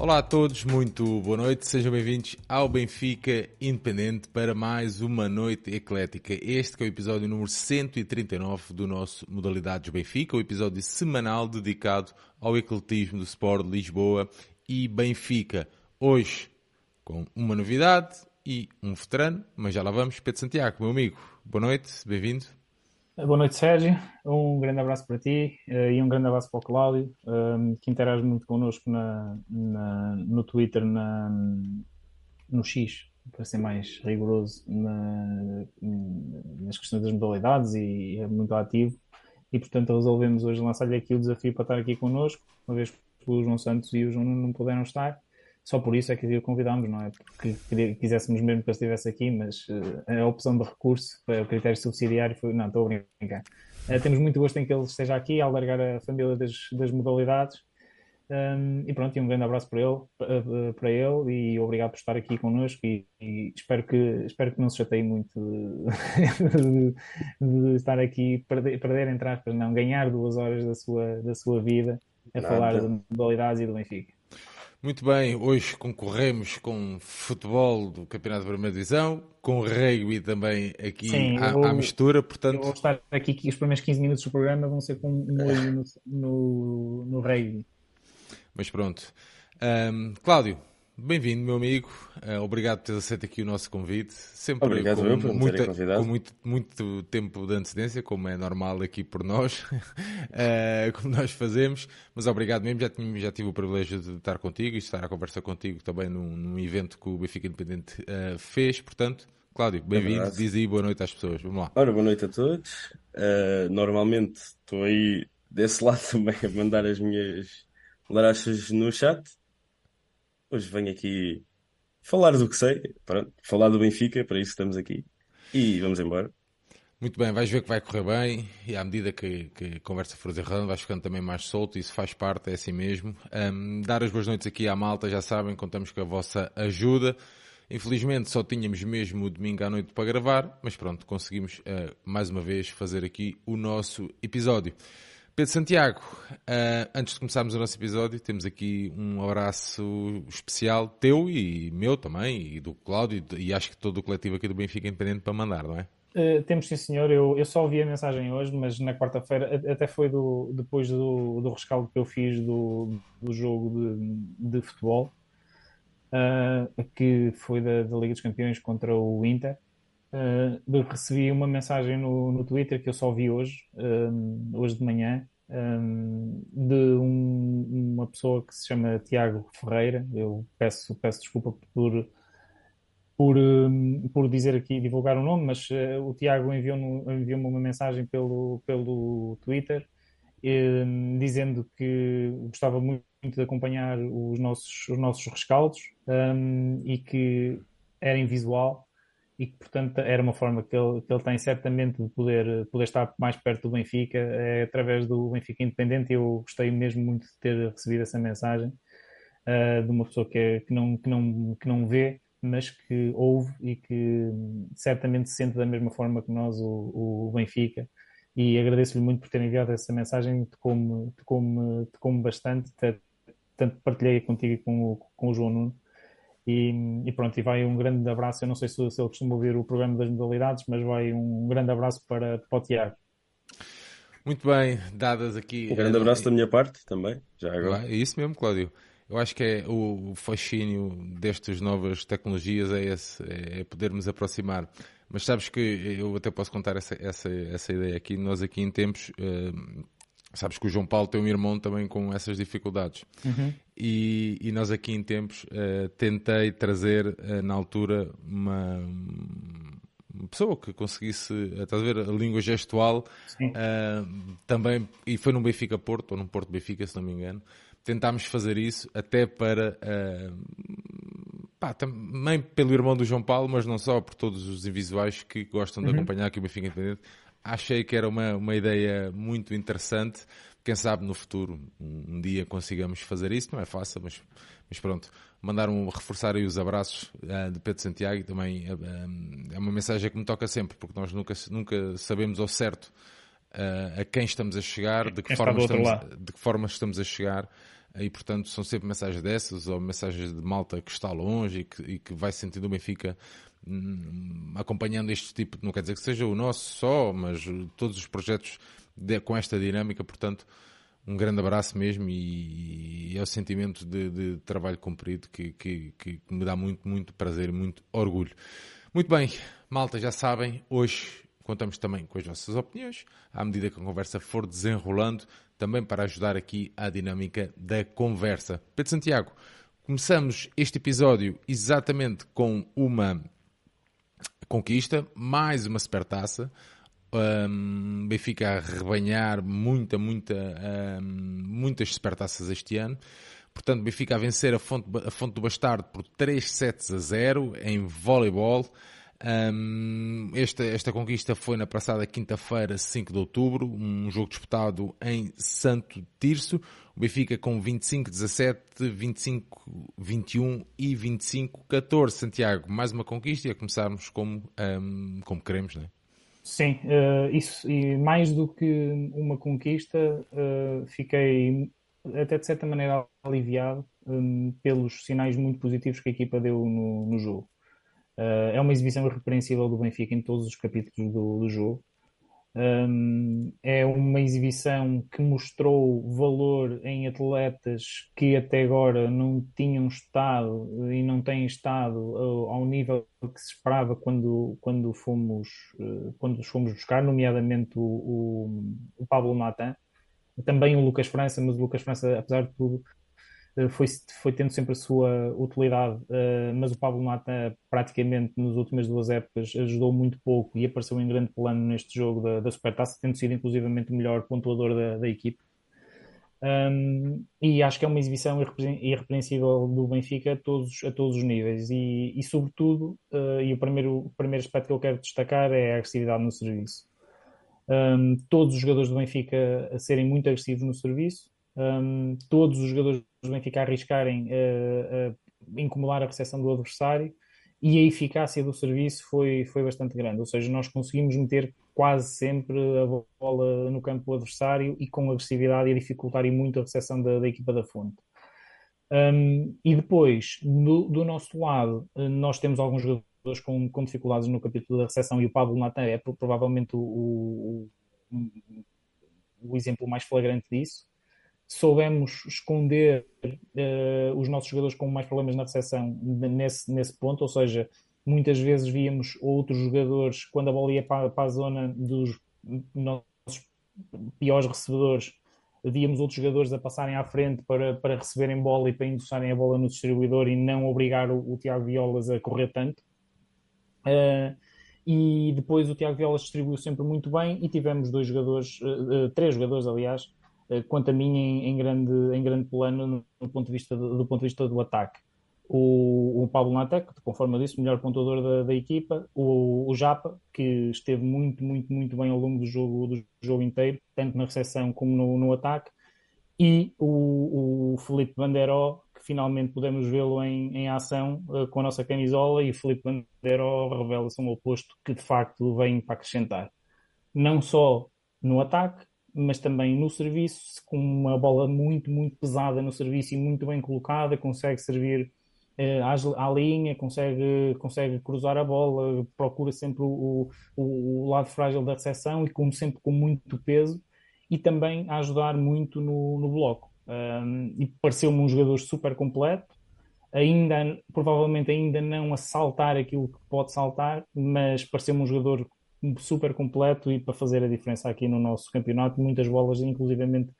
Olá a todos, muito boa noite, sejam bem-vindos ao Benfica Independente para mais uma noite eclética. Este é o episódio número 139 do nosso Modalidades Benfica, o episódio semanal dedicado ao ecletismo do Sport Lisboa e Benfica. Hoje com uma novidade e um veterano, mas já lá vamos. Pedro Santiago, meu amigo, boa noite, bem-vindo. Boa noite, Sérgio. Um grande abraço para ti uh, e um grande abraço para o Cláudio, um, que interage muito connosco na, na, no Twitter, na, no X, para ser mais rigoroso na, nas questões das modalidades e é muito ativo. E portanto resolvemos hoje lançar-lhe aqui o desafio para estar aqui connosco, uma vez que o João Santos e o João não puderam estar. Só por isso é que o convidámos, não é? Porque quiséssemos mesmo que ele estivesse aqui, mas uh, a opção de recurso, o critério subsidiário, foi. Não, estou a brincar. Uh, temos muito gosto em que ele esteja aqui, a alargar a família das, das modalidades. Um, e pronto, e um grande abraço para ele, para, para ele e obrigado por estar aqui connosco e, e espero, que, espero que não se chateie muito de, de, de estar aqui, perder, perder, entre aspas, não, ganhar duas horas da sua, da sua vida a Nada. falar de modalidades e do Benfica. Muito bem, hoje concorremos com futebol do Campeonato de Primeira Divisão, com rugby também aqui Sim, à, vou, à, mistura, portanto... Eu vou estar aqui que os primeiros 15 minutos do programa vão ser com um olho no, no, no rugby. Mas pronto. Um, Cláudio, Bem-vindo, meu amigo. Uh, obrigado por teres aceito aqui o nosso convite. Sempre obrigado com, eu por muita, com muito, muito tempo de antecedência, como é normal aqui por nós, uh, como nós fazemos. Mas obrigado mesmo. Já, tive, já tive o privilégio de estar contigo e estar a conversar contigo também num, num evento que o Benfica Independente uh, fez. Portanto, Cláudio, bem-vindo. É Diz aí boa noite às pessoas. Vamos lá. Ora, boa noite a todos. normalmente estou aí desse lado também a mandar as minhas larachas no chat Hoje venho aqui falar do que sei, pronto, falar do Benfica, para isso estamos aqui. E vamos embora. Muito bem, vais ver que vai correr bem e à medida que, que a conversa for desenrolando vais ficando também mais solto, isso faz parte, é assim mesmo. Um, dar as boas noites aqui à malta, já sabem, contamos com a vossa ajuda. Infelizmente só tínhamos mesmo o domingo à noite para gravar, mas pronto, conseguimos uh, mais uma vez fazer aqui o nosso episódio. Pedro Santiago, uh, antes de começarmos o nosso episódio, temos aqui um abraço especial teu e meu também, e do Cláudio, e acho que todo o coletivo aqui do Benfica Independente para mandar, não é? Uh, temos sim, senhor. Eu, eu só ouvi a mensagem hoje, mas na quarta-feira, até foi do, depois do, do rescaldo que eu fiz do, do jogo de, de futebol, uh, que foi da, da, Liga dos Campeões contra o Inter. Uh, recebi uma mensagem no, no Twitter que eu só vi hoje, hoje de manhã, um, de um, uma pessoa que se chama Tiago Ferreira. Eu peço, peço desculpa por, por, por dizer aqui, divulgar o nome, mas uh, o Tiago enviou-me enviou uma mensagem pelo, pelo Twitter um, dizendo que gostava muito de acompanhar os nossos, os nossos rescaldos um, e que era invisual e que, portanto, era uma forma que ele, que ele tem certamente de poder, poder estar mais perto do Benfica é através do Benfica Independente. Eu gostei mesmo muito de ter recebido essa mensagem uh, de uma pessoa que, é, que, não, que, não, que não vê, mas que ouve e que certamente se sente da mesma forma que nós, o, o Benfica. E agradeço-lhe muito por ter enviado essa mensagem, tocou-me tocou tocou bastante, tanto partilhei contigo e com com o João Nuno. E, e, pronto, e vai um grande abraço. Eu não sei se, se ele costuma ouvir o programa das modalidades, mas vai um grande abraço para, para o Tiago. Muito bem, dadas aqui. Um grande abraço da minha parte também, já agora. É isso mesmo, Cláudio. Eu acho que é o fascínio destas novas tecnologias é esse, é podermos aproximar. Mas sabes que eu até posso contar essa, essa, essa ideia aqui. Nós aqui em tempos, uh, Sabes que o João Paulo tem um irmão também com essas dificuldades. Uhum. E, e, nós aqui em tempos uh, tentei trazer uh, na altura uma, uma, pessoa que conseguisse, uh, estás a ver, a língua gestual uh, também, e foi no Benfica Porto, ou no Porto Benfica, se não me engano. Tentámos fazer isso até para, pá, também pelo irmão do João Paulo, mas não só, por todos os invisuais que gostam de uhum. acompanhar aqui o Benfica Independente achei que era uma, uma ideia muito interessante. Quem sabe no futuro, um, dia consigamos fazer isso. Não é fácil, mas, mas pronto. Mandar um, reforçar aí os abraços uh, de Pedro Santiago também uh, é uma mensagem que me toca sempre, porque nós nunca, nunca sabemos ao certo uh, a quem estamos a chegar, de que, forma estamos, de que forma estamos a chegar. e portanto são sempre mensagens dessas ou mensagens de malta que está longe e que, e que vai sentindo o Benfica hum, acompanhando este tipo, não quer dizer que seja o nosso só, mas todos os projetos de, com esta dinâmica, portanto um grande abraço mesmo e, e é o sentimento de, de trabalho cumprido que, que, que, me dá muito, muito prazer e muito orgulho. Muito bem, malta, já sabem, hoje contamos também com as vossas opiniões, à medida que a conversa for desenrolando, também para ajudar aqui à dinâmica da conversa. Pedro Santiago, começamos este episódio exatamente com uma conquista, mais uma supertaça, um, Benfica a rebanhar muita, muita, um, muitas supertaças este ano. Portanto, Benfica a vencer a Fonte, a Fonte do Bastardo por 3 sets a 0 em voleibol. Um, esta, esta conquista foi na passada quinta-feira, 5 de outubro, um jogo disputado em Santo Tirso. O Benfica com 25-17, 25-21 e 25-14. Santiago, mais uma conquista e a começarmos como, um, como queremos, não é? Sim, uh, isso, e mais do que uma conquista, uh, fiquei até de certa maneira aliviado um, pelos sinais muito positivos que a equipa deu no, no jogo. Uh, é uma exibição irrepreensível do Benfica em todos os capítulos do, do jogo. Um, é uma exibição que mostrou valor em atletas que até agora não tinham estado e não têm estado ao, ao nível que se esperava quando, quando, fomos, uh, quando os fomos buscar, nomeadamente o, o, o Pablo Matan, também o Lucas França, mas o Lucas França, apesar de tudo, eh, foi, foi tendo sempre a sua utilidade, uh, mas o Pablo Mata praticamente nas últimas duas épocas ajudou muito pouco e apareceu em grande plano neste jogo da, da Supertaça, tendo sido inclusivamente o melhor pontuador da, da equipe. Um, e acho que é uma exibição irrepreensível do Benfica a todos, a todos os níveis e, e sobretudo, uh, e o primeiro, o primeiro aspecto que eu quero destacar é a agressividade no serviço. Um, todos os jogadores do Benfica a serem muito agressivos no serviço, um, todos os jogadores do Benfica arriscarem uh, uh, incomodar a recepção do adversário e a eficácia do serviço foi, foi bastante grande. Ou seja, nós conseguimos meter quase sempre a bola no campo do adversário e com agressividade e dificultar muito a recepção da, da equipa da fonte. Um, e depois, do, do, nosso lado, nós temos alguns jogadores com, com dificuldades no capítulo da recepção e o Pablo Natan é provavelmente o, o, o exemplo mais flagrante disso soubemos esconder uh, os nossos jogadores com mais problemas na recepção nesse, nesse ponto, ou seja, muitas vezes víamos outros jogadores, quando a bola ia para, para a zona dos nossos piores recebedores, víamos outros jogadores a passarem à frente para, para receberem bola e para endossarem a bola no distribuidor e não obrigar o, o Tiago Violas a correr tanto. Uh, e depois o Tiago Violas distribuiu sempre muito bem e tivemos dois jogadores, uh, três jogadores, aliás, quanto a mim, em, em, grande, em grande plano, no, no ponto de vista do, do, ponto de vista do ataque. O, o Pablo Natec, conforme eu disse, melhor pontuador da, da equipa, o, o, Japa, que esteve muito, muito, muito bem ao longo do jogo, do jogo inteiro, tanto na recepção como no, no ataque, e o, o Felipe Banderó, que finalmente podemos vê-lo em, em ação uh, com a nossa camisola, e o Felipe Banderó revela-se um oposto que de facto vem para acrescentar. Não só no ataque, mas também no serviço, com uma bola muito, muito pesada no serviço e muito bem colocada, consegue servir eh, à, linha, consegue, consegue cruzar a bola, procura sempre o, o, o, lado frágil da recepção e como sempre com muito peso e também a ajudar muito no, no bloco. Um, e pareceu-me um jogador super completo, ainda, provavelmente ainda não a saltar aquilo que pode saltar, mas pareceu-me um jogador super completo e para fazer a diferença aqui no nosso campeonato. Muitas bolas, inclusivamente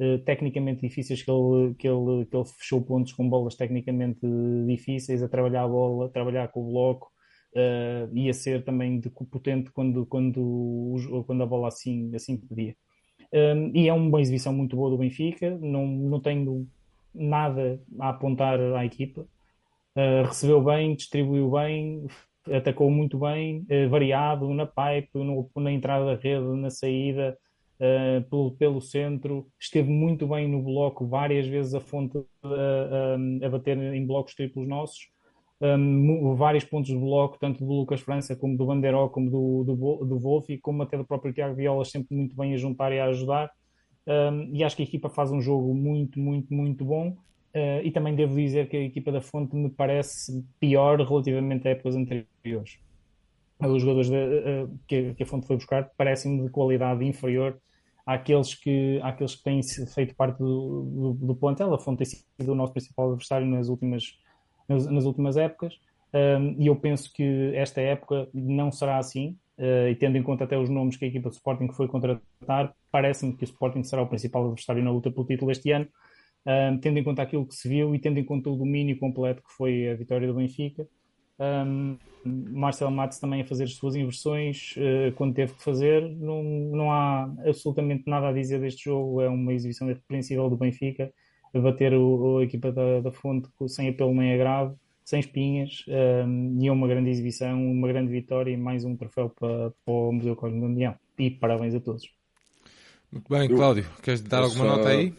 eh, tecnicamente difíceis, que ele, que, ele, que ele fechou pontos com bolas tecnicamente difíceis, a trabalhar a bola, a trabalhar com o bloco. Uh, ia ser também de, potente quando, quando, quando a bola assim, assim pedia. Um, e é uma exibição muito boa do Benfica, não, não tenho nada a apontar à equipa. Uh, recebeu bem, distribuiu bem, atacou muito bem, eh, variado na pipe, no, na entrada da rede, na saída, uh, pelo, pelo centro, esteve muito bem no bloco, várias vezes a fonte uh, a bater em blocos triplos nossos, um, vários pontos de bloco, tanto do Lucas França como do Bandeiró, como do, do, do Wolf, e como até do próprio Tiago Viola, sempre muito bem a juntar e a ajudar. um, e acho que a equipa faz um jogo muito, muito, muito bom. Uh, e também devo dizer que a equipa da Fonte me parece pior relativamente a épocas anteriores. Os jogadores de, uh, que, que, a Fonte foi buscar parecem-me de qualidade inferior àqueles que, àqueles que têm feito parte do, do, do plantel. A Fonte tem sido o nosso principal adversário nas últimas, nas, nas últimas épocas. Um, e eu penso que esta época não será assim. Uh, e tendo em conta até os nomes que a equipa de Sporting foi contratar, parece-me que o Sporting será o principal adversário na luta pelo título este ano, um, tendo em conta aquilo que se viu e tendo em conta o domínio completo que foi a vitória do Benfica. Um, Marcelo Matos também a fazer as suas inversões uh, quando teve que fazer. Não, não há absolutamente nada a dizer deste jogo. É uma exibição irrepreensível do Benfica a bater o, a equipa da, da Fonte sem apelo nem agravo sem espinhas, um, e é uma grande exibição, uma grande vitória e mais um troféu para, para o Museu Cosmo de. E parabéns a todos. Muito bem, Cláudio, queres dar alguma só, nota aí?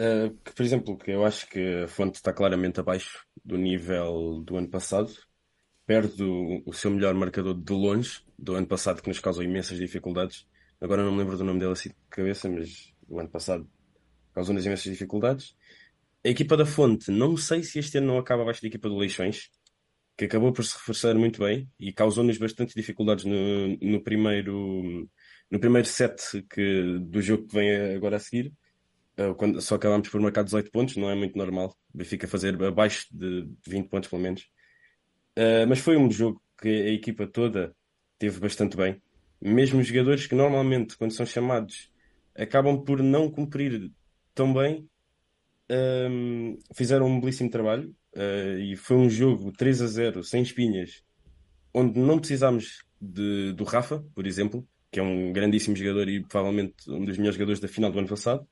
Uh, que, por exemplo, que eu acho que a fonte está claramente abaixo do nível do ano passado, perde o, o seu melhor marcador de longe, do ano passado, que nos causou imensas dificuldades. Agora não me lembro do nome dele assim de cabeça, mas o ano passado causou-nos imensas dificuldades. A equipa da Fonte, não sei se este ano não acaba abaixo da equipa do Leixões, que acabou por se reforçar muito bem e causou-nos bastante dificuldades no, no, primeiro, no primeiro set que, do jogo que vem agora a seguir. Uh, quando só acabámos por marcar 18 pontos, não é muito normal. O Benfica fazer abaixo de 20 pontos, pelo menos. Uh, mas foi um jogo que a equipa toda teve bastante bem. Mesmo jogadores que normalmente, quando são chamados, acabam por não cumprir tão bem, um, fizeram um belíssimo trabalho uh, e foi um jogo 3 a 0 sem espinhas, onde não precisámos de, do Rafa, por exemplo, que é um grandíssimo jogador e provavelmente um dos melhores jogadores da final do ano passado.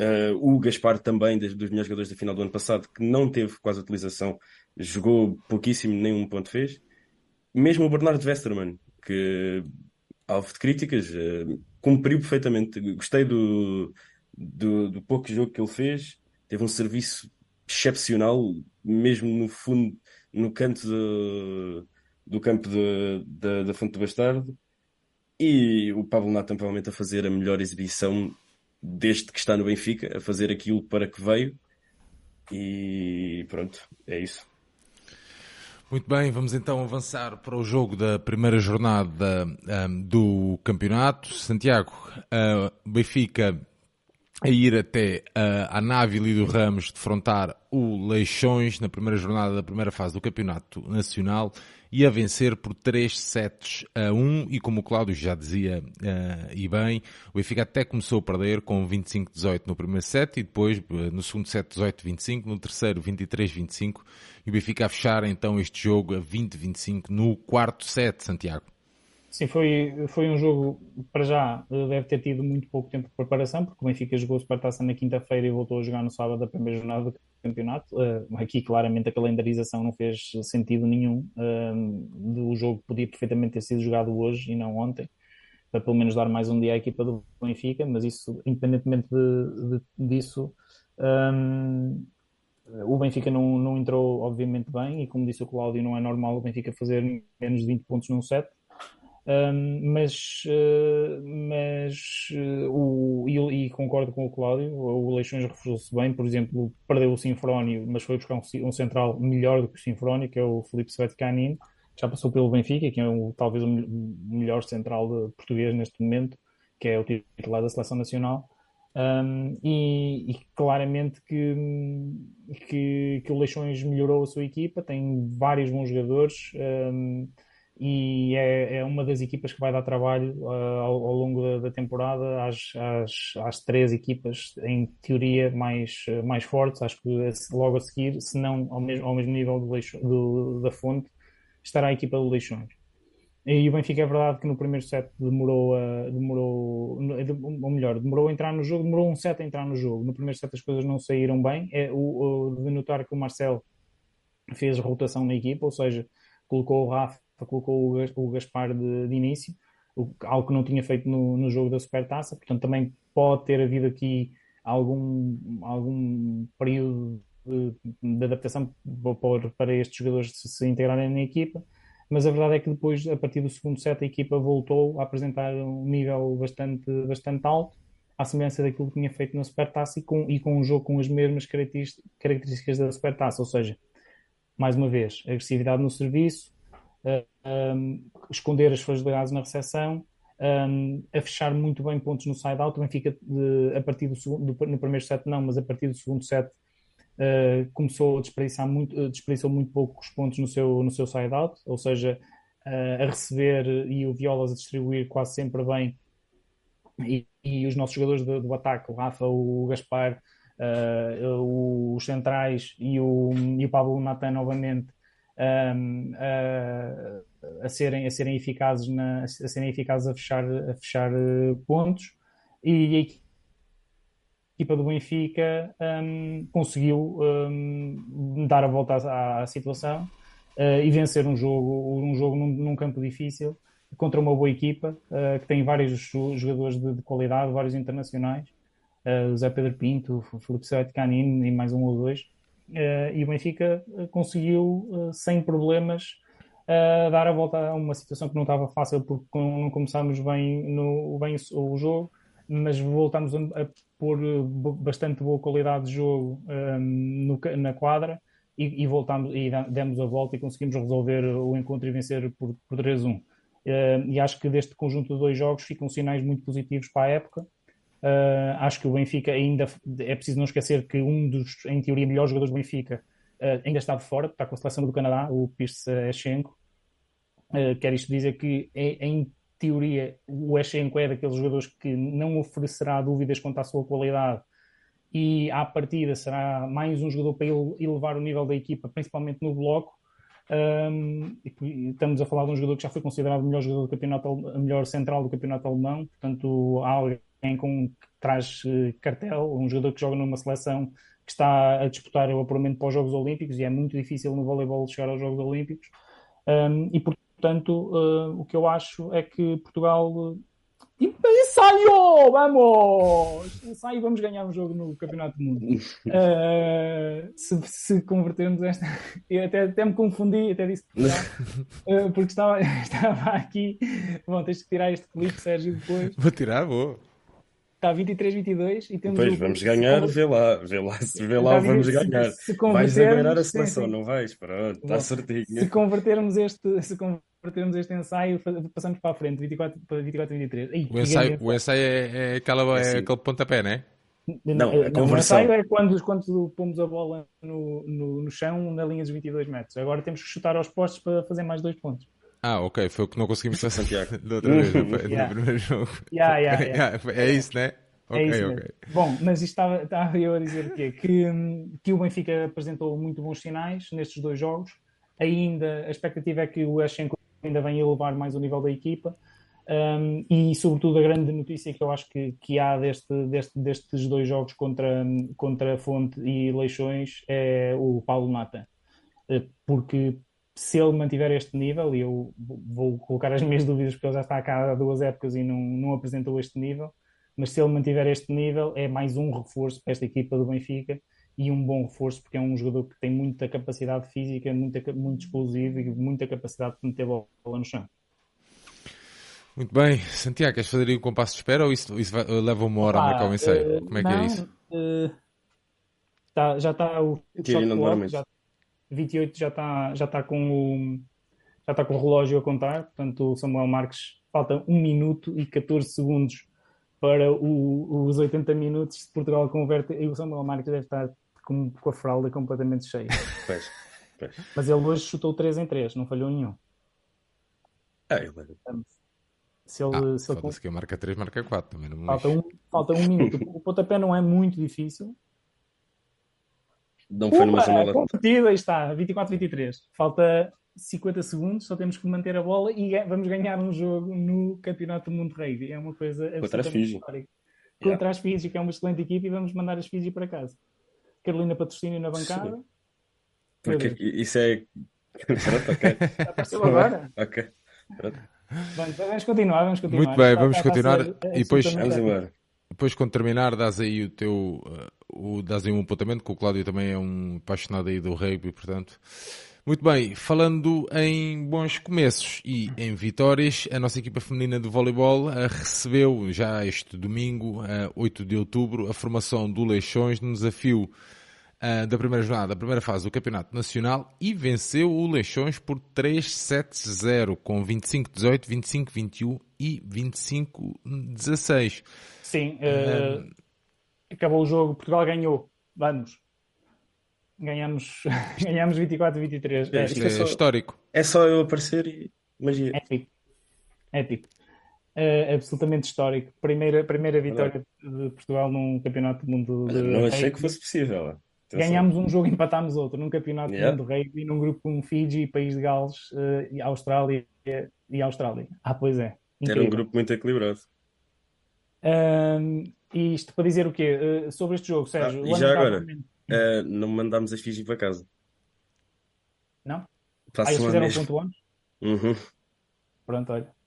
Uh, o Gaspar também, dos melhores jogadores da final do ano passado, que não teve quase utilização, jogou pouquíssimo, nem um ponto fez. Mesmo o Bernardo Westermann, que, alvo de críticas, uh, cumpriu perfeitamente. Gostei do, do, do pouco jogo que ele fez teve um serviço excepcional, mesmo no fundo, no canto de, do campo de, de, da Fonte do Bastardo. E o Pablo Natan provavelmente a fazer a melhor exibição desde que está no Benfica, a fazer aquilo para que veio. E pronto, é isso. Muito bem, vamos então avançar para o jogo da primeira jornada um, do campeonato. Santiago, uh, Benfica a ir até uh, à nave Lido Ramos defrontar o Leixões na primeira jornada da primeira fase do Campeonato Nacional e a vencer por 3 sets a 1 e como o Cláudio já dizia uh, e bem, o Benfica até começou a perder com 25-18 no primeiro set e depois uh, no segundo set 18-25, no terceiro 23-25 e o Benfica a fechar então este jogo a 20-25 no quarto set, Santiago. Sim, foi, foi um jogo, para já, deve ter tido muito pouco tempo de preparação, porque o Benfica jogou Supertaça na quinta-feira e voltou a jogar no sábado da primeira jornada do campeonato. Uh, aqui, claramente, a calendarização não fez sentido nenhum. Uh, o jogo podia perfeitamente ter sido jogado hoje e não ontem, para pelo menos dar mais um dia à equipa do Benfica, mas isso, independentemente de, de, disso, um, o Benfica não, não entrou, obviamente, bem, e como disse o Cláudio, não é normal o Benfica fazer menos de 20 pontos num set um, mas uh, mas uh, o, e, e, concordo com o Cláudio, o Leixões reforçou-se bem, por exemplo, perdeu o Sinfrónio, mas foi buscar um, um, central melhor do que o Sinfrónio, que é o Felipe Svetkanin, já passou pelo Benfica, que é o, talvez o melhor central português neste momento, que é o titular da Seleção Nacional. Um, e, e, claramente que, que, que, o Leixões melhorou a sua equipa, tem vários bons jogadores. Um, e é, é, uma das equipas que vai dar trabalho uh, ao, ao, longo da, da temporada às, às, às, três equipas, em teoria, mais, mais fortes. Acho que logo a seguir, se não ao mesmo, ao mesmo nível do, Leixo, do da fonte, estará a equipa do Leixões. E o Benfica é verdade que no primeiro set demorou, a, demorou ou melhor, demorou a entrar no jogo, demorou um set a entrar no jogo. No primeiro set as coisas não saíram bem. É o, o de notar que o Marcel fez rotação na equipa, ou seja, colocou o Rafa colocou o Gaspar de, de início, algo que não tinha feito no, no jogo da Supertaça, portanto também pode ter havido aqui algum, algum período de, de adaptação para, para estes jogadores se, se integrarem na equipa, mas a verdade é que depois, a partir do segundo set, a equipa voltou a apresentar um nível bastante, bastante alto à semelhança daquilo que tinha feito na Supertaça e com, e com um jogo com as mesmas características da Supertaça, ou seja, mais uma vez, agressividade no serviço, um, esconder as fragilidades na recepção, um, a fechar muito bem pontos no side-out. O Benfica, de, a partir do segundo, do, no primeiro set não, mas a partir do segundo set uh, começou a desperdiçar muito, desperdiçou muito poucos pontos no seu, no seu side-out, ou seja, uh, a receber e o Violas a distribuir quase sempre bem. E, e os nossos jogadores do, do, ataque, o Rafa, o Gaspar, os centrais e o, e o Pablo Natan novamente um, a, a, serem, a serem eficazes na, a serem eficazes a fechar, a fechar uh, pontos e a equipa do Benfica um, conseguiu um, dar a volta à, à situação uh, e vencer um jogo, um jogo num, num campo difícil contra uma boa equipa uh, que tem vários jogadores de, de qualidade, vários internacionais uh, o Zé Pedro Pinto, o Felipe Sete Canino e mais um ou dois. Uh, e o Benfica eh, conseguiu, sem problemas, dar a volta a uma situação que não estava fácil porque não começámos bem, no, bem o jogo, mas voltámos a, pôr bastante boa qualidade de jogo no, na quadra e, e voltámos e demos a volta e conseguimos resolver o encontro e vencer por, por 3-1. Uh, e acho que deste conjunto de dois jogos ficam sinais muito positivos para a época Uh, acho que o Benfica ainda é preciso não esquecer que um dos, em teoria, melhores jogadores do Benfica uh, ainda está de fora, está com a seleção do Canadá, o Pierce Eschenko. Uh, quer isto dizer que, é, em teoria, o Eschenko é daqueles jogadores que não oferecerá dúvidas quanto à sua qualidade e, à partida, será mais um jogador para elevar o nível da equipa, principalmente no bloco. Um, estamos a falar de um jogador que já foi considerado o melhor jogador do campeonato, melhor central do campeonato alemão, portanto, há alguém com, que traz uh, cartel, um jogador que joga numa seleção que está a disputar o apuramento para os Jogos Olímpicos e é muito difícil no voleibol chegar aos Jogos Olímpicos. Um, e, portanto, uh, o que eu acho é que Portugal. Ensaio! Vamos! Ensaio, vamos ganhar um jogo no Campeonato do Mundo. Uh, se, se, convertermos esta. Eu até, até me confundi, até disse uh, porque estava, estava aqui. Bom, tens de tirar este clipe, Sérgio, depois. Vou tirar, vou. Está 23-22 e temos. Pois, o... vamos ganhar, vê lá, vê lá, se vê lá, vamos se, ganhar. Se vais agradar a seleção, sim, sim. não vais? Pronto, está certinho. Se convertermos este, se convertermos este ensaio, passamos para a frente, 24 para 24 23. Ei, o ensaio, o ensaio é, é, aquela, é, é aquele pontapé, não é? Não, não, não o ensaio é quando, quando pomos a bola no, no, no chão na linha dos 22 metros. Agora temos que chutar aos postos para fazer mais dois pontos. Ah, ok, foi o que não conseguimos fazer Santiago da outra vez, no, yeah. no primeiro jogo. Yeah, yeah, yeah. é isso, né? Okay, é isso okay. Bom, mas estava, estava eu a dizer o quê? Que, que o Benfica apresentou muito bons sinais nestes dois jogos. Ainda a expectativa é que o Eschenko ainda venha elevar mais o nível da equipa. Um, e, sobretudo, a grande notícia que eu acho que, que há deste, deste, destes dois jogos contra, contra Fonte e Leixões é o Paulo Mata. Eh, porque se ele mantiver este nível, e eu vou colocar as minhas dúvidas porque ele já está cá há duas épocas e não, não apresentou este nível, mas se ele mantiver este nível, é mais um reforço para esta equipa do Benfica e um bom reforço porque é um jogador que tem muita capacidade física, muita, muito explosivo e muita capacidade de meter bola no chão. Muito bem, Santiago, queres fazer aí um compasso de espera ou isso, isso vai, leva uma hora ah, a marcar o ensaio? Uh, Como é não, que é isso? Uh, tá, já está o, o já, 28 já está já tá com o já está com o relógio a contar, portanto o Samuel Marques falta 1 minuto e 14 segundos para o, os 80 minutos de Portugal converte e o Samuel Marques deve estar com, com a fralda completamente cheia. Pois, pois. Mas ele hoje chutou 3 em 3, não falhou nenhum. É, ele... Se ele, ah, se ele... que marca 3, marca 4 também. Não falta, um, falta um minuto. O pontapé não é muito difícil, não foi numa janela. Competida, aí está, 24-23. Falta 50 segundos, só temos que manter a bola e vamos ganhar um jogo no Campeonato do Mundo Rugby. É uma coisa Contra as Fiji. Contra yeah. as Fiji, que é uma excelente equipe, e vamos mandar as Fiji para casa. Carolina Patrocínio na bancada. Porque isso é. Pronto, ok. Apareceu agora. ok. Pronto. Vamos continuar, vamos continuar. Muito bem, vamos continuar. e depois, vamos depois, quando terminar, dás aí o teu. O, dás aí um apontamento, que o Cláudio também é um apaixonado aí do rugby, portanto. Muito bem, falando em bons começos e em vitórias, a nossa equipa feminina de voleibol uh, recebeu já este domingo, uh, 8 de outubro, a formação do Leixões no desafio uh, da primeira jornada, da primeira fase do Campeonato Nacional e venceu o Leixões por 3-7-0 com 25-18, 25-21 e 25-16. Sim, uh, acabou o jogo, Portugal ganhou, vamos. Ganhamos, ganhamos 24-23. É, é, é só, histórico. É só eu aparecer e magia. Épico. Épico. Uh, absolutamente histórico. Primeira, primeira vitória de Portugal num campeonato do mundo. De não achei que fosse possível. Ganhámos um jogo e empatámos outro num campeonato yeah. do mundo rugby num grupo com Fiji, País de Gales, uh, Austrália e Austrália. Ah, pois é. Incrível. Era um grupo muito equilibrado. Um, e isto para dizer o quê? Uh, sobre este jogo, Sérgio? Ah, e já agora, uh, não mandámos a Fiji para casa. Não? Para ah, eles fizeram mesmo. ponto antes? Uhum. Pronto, olha.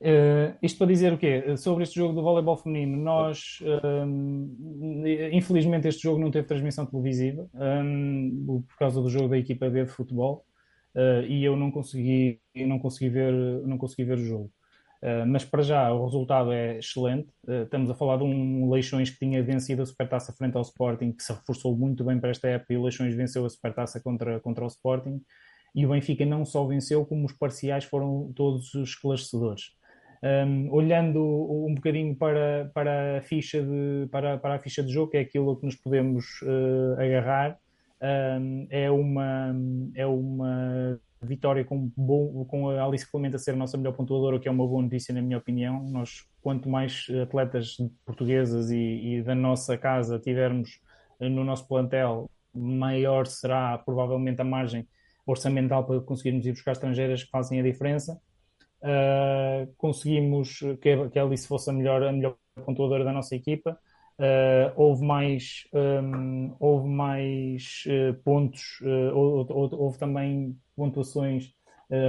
Uh, isto para dizer o quê? Sobre este jogo do voleibol feminino, nós, um, infelizmente, este jogo não teve transmissão televisiva um, por causa do jogo da equipa B de futebol uh, e eu não consegui, não consegui ver, não consegui ver o jogo. Uh, mas para já o resultado é excelente. estamos a falar de um Leixões que tinha vencido a Supertaça frente ao Sporting, que se reforçou muito bem para esta época, e o Leixões venceu a Supertaça contra, contra o Sporting. E o Benfica não só venceu, como os parciais foram todos esclarecedores. Um, olhando um bocadinho para, para, a ficha de, para, para a ficha de jogo, que é aquilo que nos podemos uh, agarrar, um, é, uma, é uma vitória com, bom, com a Alice Clemente a ser a nossa melhor pontuadora, o que é uma boa notícia, na minha opinião. Nós, quanto mais atletas portuguesas e, e da nossa casa tivermos no nosso plantel, maior será provavelmente a margem orçamental para conseguirmos ir buscar estrangeiras que fazem a diferença. Uh, conseguimos que, que a Alice fosse a melhor, a melhor pontuadora da nossa equipa. Uh, houve mais, um, houve mais uh, pontos, houve, houve, também pontuações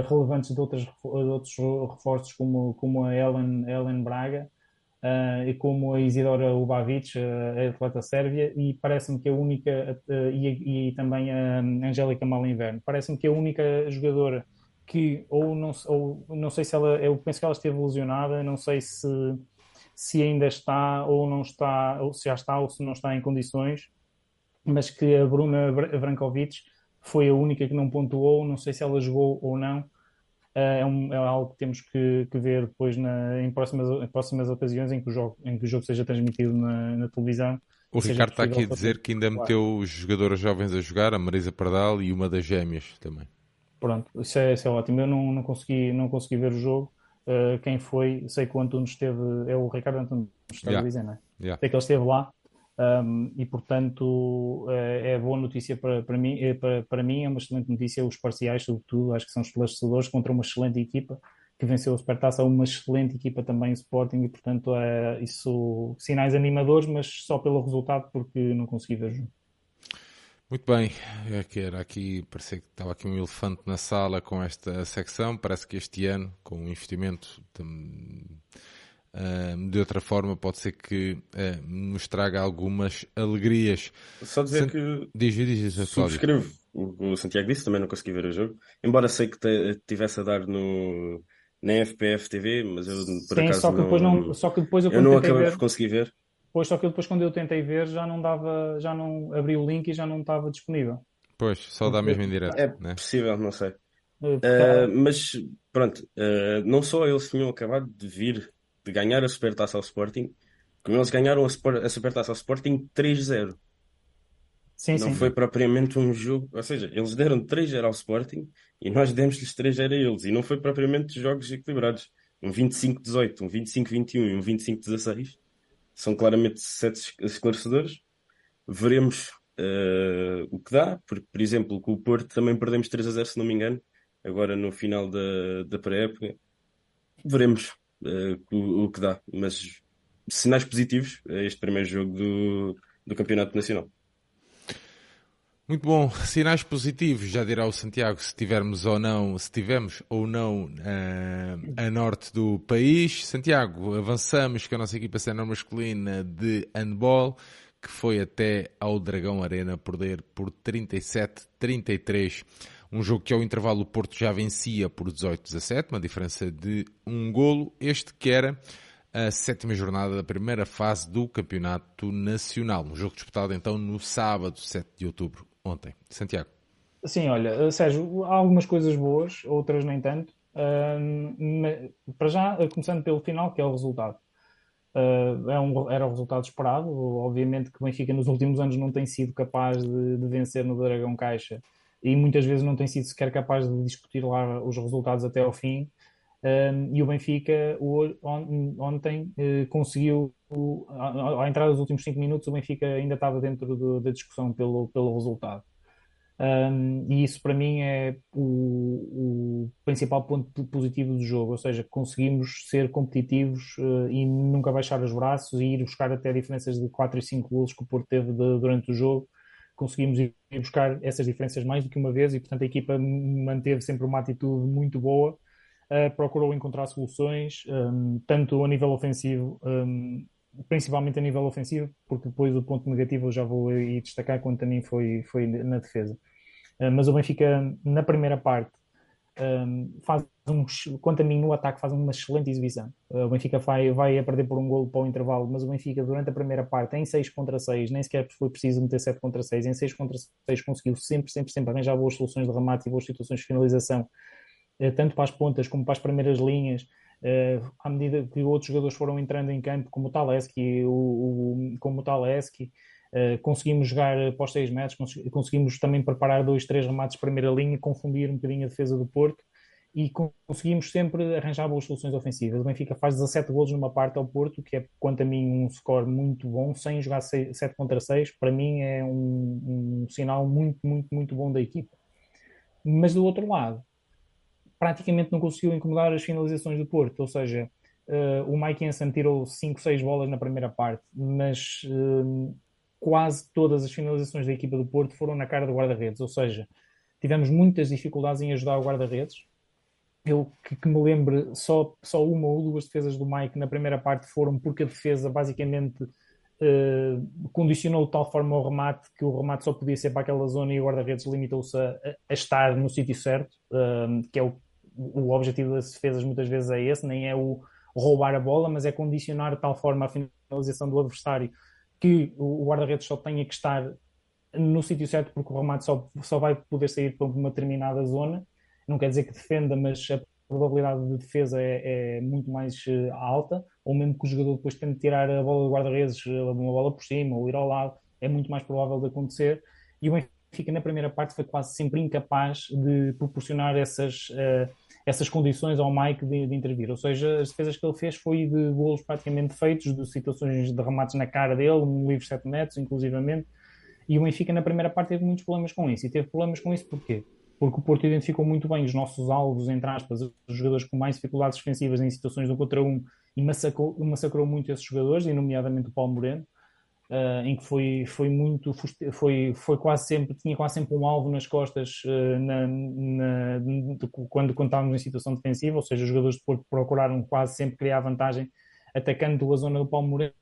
relevantes de, outras, de outros reforços, como, como a Ellen, Ellen Braga e como a Isidora Ubavic, a atleta sérvia, e parece-me que a única, e, e, também a Angélica Malinverno, parece-me que a única jogadora que ou não, ou não sei se ela, eu penso que ela esteve lesionada, não sei se, se ainda está ou não está, ou se já está ou se não está em condições, mas que a Bruna Brankovic foi a única que não pontuou, não sei se ela jogou ou não. Eh, é, um, é algo que temos que, que ver depois na, em, próximas, em próximas ocasiões em que o jogo, em que o jogo seja transmitido na, na televisão. O Ricardo está aqui a dizer que ainda meteu os jogadores jovens a jogar, a Marisa Pardal e uma das gêmeas também. Pronto, isso é, isso é ótimo. Eu não, não, consegui, não consegui ver o jogo. Uh, quem foi, sei que o Antunes esteve, é o Ricardo Antunes, está yeah. a dizer, não é? Yeah. Sei que ele esteve lá um, e, portanto, é, é boa notícia para, para, mim, é, para, para mim, é uma excelente notícia. Os parciais, sobretudo, acho que são esclarecedores contra uma excelente equipa que venceu o Supertaça, uma excelente equipa também, o Sporting, e, portanto, é isso sinais animadores, mas só pelo resultado, porque não consegui ver o jogo. Muito bem, é que era aqui, parecia que estava aqui um elefante na sala com esta secção. Parece que este ano, com o investimento de outra forma, pode ser que eh, nos traga algumas alegrias. Só dizer que diz, diz, diz, subscrevo o, o Santiago disse, também não consegui ver o jogo. Embora sei que tivesse a dar no, na FPF TV, mas eu por Sim, acaso só que não, depois não, só que depois eu, eu não acabei ver... por conseguir ver. Pois, só que depois quando eu tentei ver já não dava, já não abri o link e já não estava disponível. Pois, só dá mesmo em direto. É né? possível, não sei. Uh, mas pronto, uh, não só eles tinham acabado de vir de ganhar a Supertaça ao Sporting, como eles ganharam a, Super, a Supertaça ao Sporting 3-0. Sim, não sim. foi propriamente um jogo, ou seja, eles deram 3-0 ao Sporting e nós demos-lhes 3-0 a eles, e não foi propriamente jogos equilibrados. Um 25-18, um 25-21 e um 25-16 são claramente sete esclarecedores. Veremos uh, o que dá, porque, por exemplo, com o Porto também perdemos 3 a 0, se não me engano, agora no final da, da pré-época. Veremos uh, o, o, que dá, mas sinais positivos a este primeiro jogo do, do Campeonato Nacional. Muito bom, sinais positivos, já dirá o Santiago se tivermos ou não, se tivermos ou não uh, a norte do país. Santiago, avançamos com a nossa equipa sénior masculina de handball, que foi até ao Dragão Arena perder por 37-33. Um jogo que ao intervalo o Porto já vencia por 18-17, uma diferença de um golo. Este que era a sétima jornada da primeira fase do Campeonato Nacional. Um jogo disputado então no sábado, 7 de outubro, ontem. Santiago. Sim, olha, Sérgio, há algumas coisas boas, outras nem tanto. Uh, para já, começando pelo final, que é o resultado. Uh, é um, era o resultado esperado. Obviamente que o Benfica nos últimos anos não tem sido capaz de, de, vencer no Dragão Caixa e muitas vezes não tem sido sequer capaz de discutir lá os resultados até ao fim. Um, e o Benfica o, on, ontem uh, conseguiu, à entrada dos últimos 5 minutos, o Benfica ainda estava dentro do, da discussão pelo, pelo resultado. Um, e isso para mim é o, o, principal ponto positivo do jogo, ou seja, conseguimos ser competitivos uh, e nunca baixar os braços e ir buscar até diferenças de 4 e 5 golos que o Porto teve de, durante o jogo. Conseguimos ir buscar essas diferenças mais do que uma vez e, portanto, a equipa manteve sempre uma atitude muito boa, procurou encontrar soluções, um, tanto a nível ofensivo, um, principalmente a nível ofensivo, porque depois o ponto negativo eu já vou aí destacar quando também foi, foi na defesa. Eh, mas o Benfica, na primeira parte, um, ehm, faz um, quanto a mim, no ataque, faz uma excelente exibição. Uh, o Benfica vai, vai a perder por um golo para o intervalo, mas o Benfica, durante a primeira parte, em 6 contra 6, nem sequer foi preciso meter 7 contra 6, em 6 contra 6 conseguiu sempre, sempre, sempre arranjar boas soluções de remate e boas situações de finalização, tanto para as pontas como para as primeiras linhas. Uh, à medida que outros jogadores foram entrando em campo, como o Taleski, o, o, como o Taleski, Uh, conseguimos jogar após 6 metros, cons conseguimos também preparar dois, três remates de primeira linha, confundir um bocadinho a defesa do Porto e conseguimos sempre arranjar boas soluções ofensivas. O Benfica faz 17 golos numa parte ao Porto, que é, quanto a mim, um score muito bom, sem jogar 6, 7 contra 6. Para mim é um, um sinal muito, muito, muito bom da equipa. Mas do outro lado, praticamente não conseguiu incomodar as finalizações do Porto, ou seja, uh, o Mike Hansen tirou 5, 6 bolas na primeira parte, mas uh, quase todas as finalizações da equipa do Porto foram na cara do guarda-redes, ou seja, tivemos muitas dificuldades em ajudar o guarda-redes. Eu que, que, me lembro, só, só uma ou duas defesas do Mike na primeira parte foram porque a defesa basicamente uh, condicionou de tal forma o remate que o remate só podia ser para aquela zona e o guarda-redes limitou-se a, a, estar no sítio certo, uh, que é o, o objetivo das defesas muitas vezes é esse, nem é o roubar a bola, mas é condicionar de tal forma a finalização do adversário que o guarda-redes só tenha que estar no sítio certo porque o remate só, só vai poder sair para uma determinada zona. Não quer dizer que defenda, mas a probabilidade de defesa é, é muito mais eh, alta, ou mesmo que o jogador depois tente tirar a bola do guarda-redes, eh, uma bola por cima, ou ir ao lado, é muito mais provável de acontecer. E o Benfica, na primeira parte, foi quase sempre incapaz de proporcionar essas, uh, essas condições ao Mike de, de, intervir. Ou seja, as defesas que ele fez foi de golos praticamente feitos, de situações de remates na cara dele, um livre 7 metros, inclusivamente. E o Benfica, na primeira parte, teve muitos problemas com isso. E teve problemas com isso porquê? Porque o Porto identificou muito bem os nossos alvos, entre aspas, os jogadores com mais dificuldades defensivas em situações de um contra um, e massacrou, massacrou muito esses jogadores, e nomeadamente o Paulo Moreno uh, em que foi, foi muito, foi, foi quase sempre, tinha quase sempre um alvo nas costas uh, na, na, de, quando, estávamos em situação defensiva, ou seja, os jogadores de Porto procuraram quase sempre criar vantagem atacando a zona do Paulo Moreno.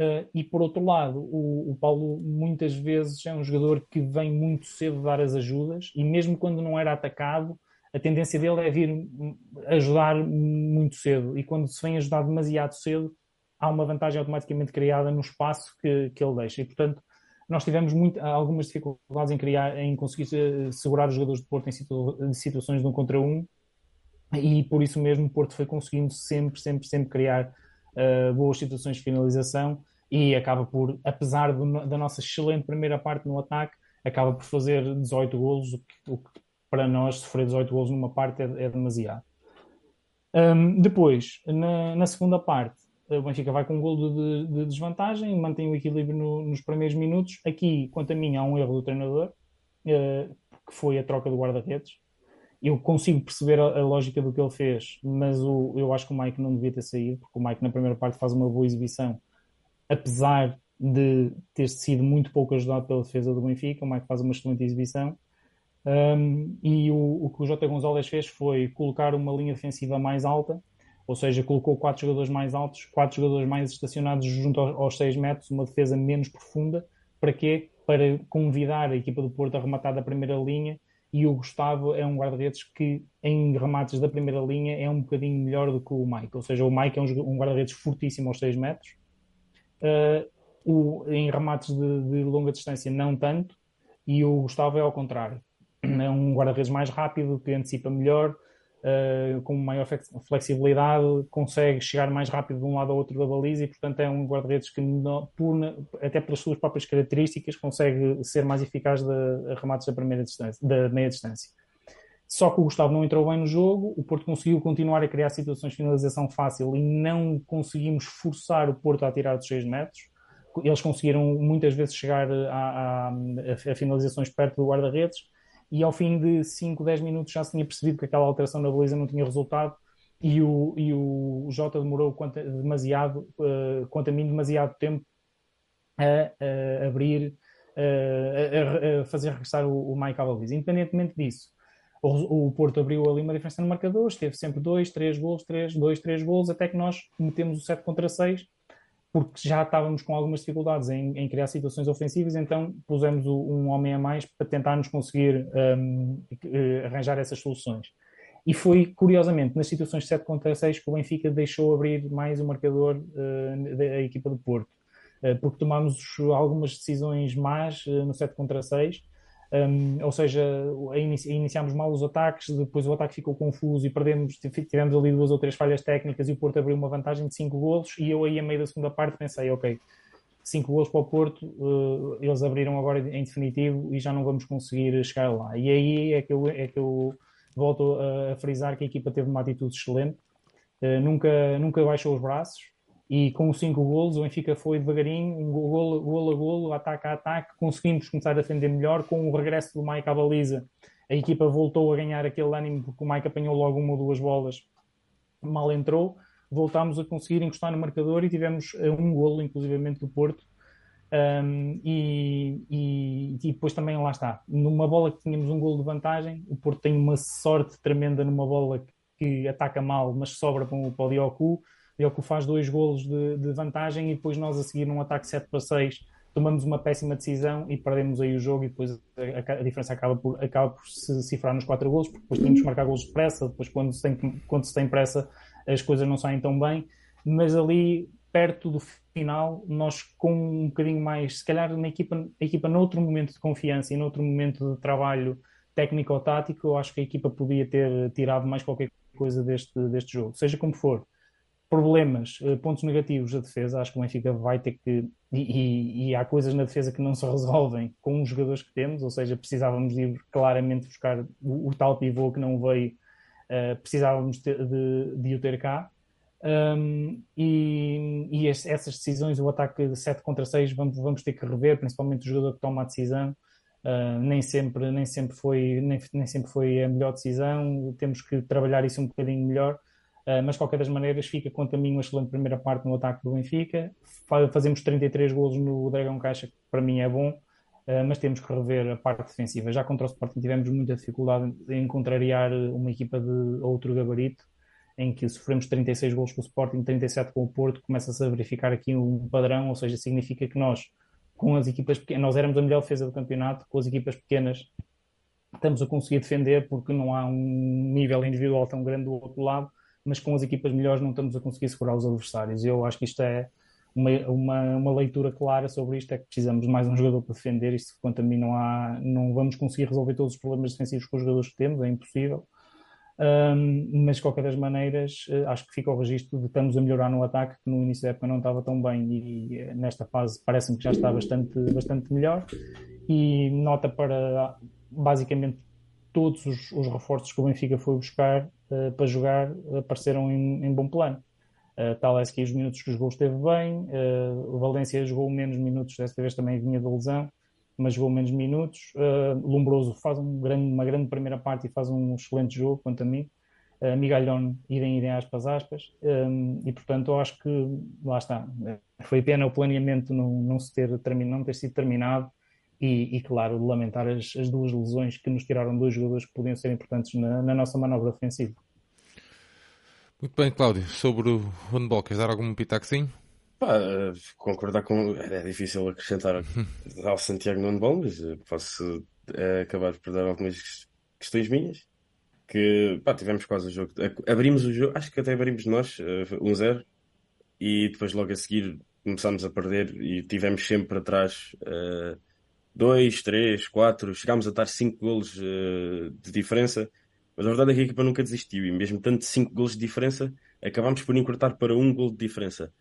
Uh, e por outro lado, o, o, Paulo muitas vezes é um jogador que vem muito cedo dar as ajudas e mesmo quando não era atacado, a tendência dele é vir ajudar muito cedo. E quando se vem ajudar demasiado cedo, há uma vantagem automaticamente criada no espaço que, que ele deixa. E, portanto, nós tivemos muito, algumas dificuldades em, criar, em conseguir eh, segurar os jogadores de Porto em situ, situações de um contra um, e por isso mesmo o Porto foi conseguindo sempre, sempre, sempre criar uh, boas situações de finalização e acaba por, apesar do, da nossa excelente primeira parte no ataque, acaba por fazer 18 golos, o que, o que para nós sofrer 18 golos numa parte é, é demasiado. Um, depois, na, na segunda parte, o Benfica vai com um gol de, de, desvantagem, mantém o equilíbrio no, nos primeiros minutos. Aqui, quanto a mim, há um erro do treinador, uh, que foi a troca do guarda-redes. Eu consigo perceber a, a, lógica do que ele fez, mas o, eu acho que o Mike não devia ter saído, porque o Mike na primeira parte faz uma boa exibição, apesar de ter sido muito pouco ajudado pela defesa do Benfica. O Mike faz uma excelente exibição. Um, e o, o, que o Jota Gonzalez fez foi colocar uma linha defensiva mais alta ou seja, colocou quatro jogadores mais altos, quatro jogadores mais estacionados junto aos 6 metros, uma defesa menos profunda. Para quê? Para convidar a equipa do Porto a rematar da primeira linha. E o Gustavo é um guarda-redes que em remates da primeira linha é um bocadinho melhor do que o Mike, ou seja, o Mike é um, guarda-redes fortíssimo aos 6 metros, uh, o, em remates de, de, longa distância não tanto, e o Gustavo é ao contrário, é um guarda-redes mais rápido, que antecipa melhor, uh, com maior flexibilidade, consegue chegar mais rápido de um lado ao outro da baliza e, portanto, é um guarda-redes que, por, até pelas suas próprias características, consegue ser mais eficaz de remates da, primeira distância, da meia distância. Só que o Gustavo não entrou bem no jogo, o Porto conseguiu continuar a criar situações de finalização fácil e não conseguimos forçar o Porto a tirar dos 6 metros. Eles conseguiram muitas vezes chegar a, a, a finalizações perto do guarda-redes, e ao fim de 5, 10 minutos já se tinha percebido que aquela alteração na baliza não tinha resultado e o, e o Jota demorou quanto, demasiado, uh, quanto a mim, demasiado tempo a, a abrir, uh, a, a, fazer regressar o, o à baliza. Independentemente disso, o, o, Porto abriu ali uma diferença no marcador, esteve sempre 2, 3 gols, 3, 2, 3 gols, até que nós metemos o 7 contra 6 porque já estávamos com algumas dificuldades em, em criar situações ofensivas, então pusemos o, um homem a mais para tentar-nos conseguir um, eh, arranjar essas soluções. E foi, curiosamente, nas situações de 7 contra 6 que o Benfica deixou abrir mais o marcador uh, da equipa do Porto, uh, porque tomámos algumas decisões más uh, no 7 contra 6, um, ou seja, inici iniciámos mal os ataques, depois o ataque ficou confuso e perdemos, tivemos ali duas ou três falhas técnicas e o Porto abriu uma vantagem de 5 golos e eu aí a meio da segunda parte pensei, ok, 5 golos para o Porto, uh, eles abriram agora em definitivo e já não vamos conseguir chegar lá. E aí é que eu, é que eu volto a, a frisar que a equipa teve uma atitude excelente, uh, nunca, nunca baixou os braços, e com cinco golos o Benfica foi devagarinho, um golo, golo a golo, ataque a ataque, conseguimos começar a defender melhor, com o regresso do Mike à baliza, a equipa voltou a ganhar aquele ânimo, porque o Mike apanhou logo uma ou duas bolas, mal entrou, voltámos a conseguir encostar no marcador e tivemos eh, um golo, inclusivamente, do Porto, um, e, e, e, depois também lá está, numa bola que tínhamos um golo de vantagem, o Porto tem uma sorte tremenda numa bola que ataca mal, mas sobra para o, para o Dioku, ele que faz dois golos de, de, vantagem e depois nós a seguir num ataque 7 para 6 tomamos uma péssima decisão e perdemos aí o jogo e depois a, a diferença acaba por, acaba por se cifrar nos quatro golos, porque depois temos que marcar golos de pressa, depois quando se, tem, quando se tem pressa as coisas não saem tão bem, mas ali perto do final, nós com um bocadinho mais, se calhar na equipa, a equipa noutro momento de confiança e noutro momento de trabalho técnico ou tático, eu acho que a equipa podia ter tirado mais qualquer coisa deste, deste jogo, seja como for problemas, eh, pontos negativos da defesa, acho que o Benfica vai ter que. E, e, e, há coisas na defesa que não se resolvem com os jogadores que temos, ou seja, precisávamos de ir claramente buscar o, o tal pivô que não veio, uh, precisávamos de, de, de, o ter cá. Um, e, e essas decisões, o ataque de 7 contra 6, vamos, vamos ter que rever, principalmente o jogador que toma a decisão. Uh, nem sempre nem sempre foi nem, nem sempre foi a melhor decisão temos que trabalhar isso um bocadinho melhor mas de qualquer das maneiras fica a mim uma excelente primeira parte no ataque do Benfica. Fazemos 33 golos no Dragão Caixa, que para mim é bom, uh, mas temos que rever a parte defensiva. Já contra o Sporting tivemos muita dificuldade em contrariar uma equipa de outro gabarito, em que sofremos 36 golos com o Sporting, 37 com o Porto, começa-se a verificar aqui um padrão, ou seja, significa que nós, com as equipas pequenas, nós éramos a melhor defesa do campeonato, com as equipas pequenas estamos a conseguir defender porque não há um nível individual tão grande do outro lado mas com as equipas melhores não estamos a conseguir segurar os adversários. Eu acho que isto é uma, uma, uma leitura clara sobre isto, é que precisamos de mais um jogador para defender, isto quanto a mim não há, não vamos conseguir resolver todos os problemas defensivos com os jogadores que temos, é impossível. Um, mas de qualquer das maneiras, eh, acho que fica o registro de estamos a melhorar no ataque, que no início da época não estava tão bem e, e nesta fase parece-me que já está bastante, bastante melhor. E nota para basicamente todos os, os reforços que o Benfica foi buscar uh, para jogar apareceram em, em bom plano. Uh, Taleski, os minutos que os gols esteve bem, uh, o Valência jogou menos minutos, desta vez também vinha de lesão, mas jogou menos minutos. Uh, Lombroso faz um grande, uma grande primeira parte e faz um excelente jogo, quanto a mim. Uh, Migalhon, idem, idem aspas, aspas. Um, e portanto, eu acho que lá está. Foi pena o planeamento não, não, se ter, terminado, não ter sido terminado e, e, claro, lamentar as, as, duas lesões que nos tiraram dois jogadores que podiam ser importantes na, na nossa manobra defensiva. Muito bem, Cláudio, sobre o handball, queres dar algum pitacozinho? Pá, eh, concordar com. É difícil acrescentar ao Santiago no handball, mas eh, posso eh, acabar por dar algumas questões minhas. Que pá, tivemos quase o jogo. Abrimos o jogo, acho que até abrimos nós, 1-0, e depois logo a seguir começámos a perder e tivemos sempre atrás 2, 3, 4, chegámos a estar 5 golos de diferença mas a verdade é que a equipa nunca desistiu e mesmo tanto 5 gols de diferença, acabámos por encurtar para um gol de diferença.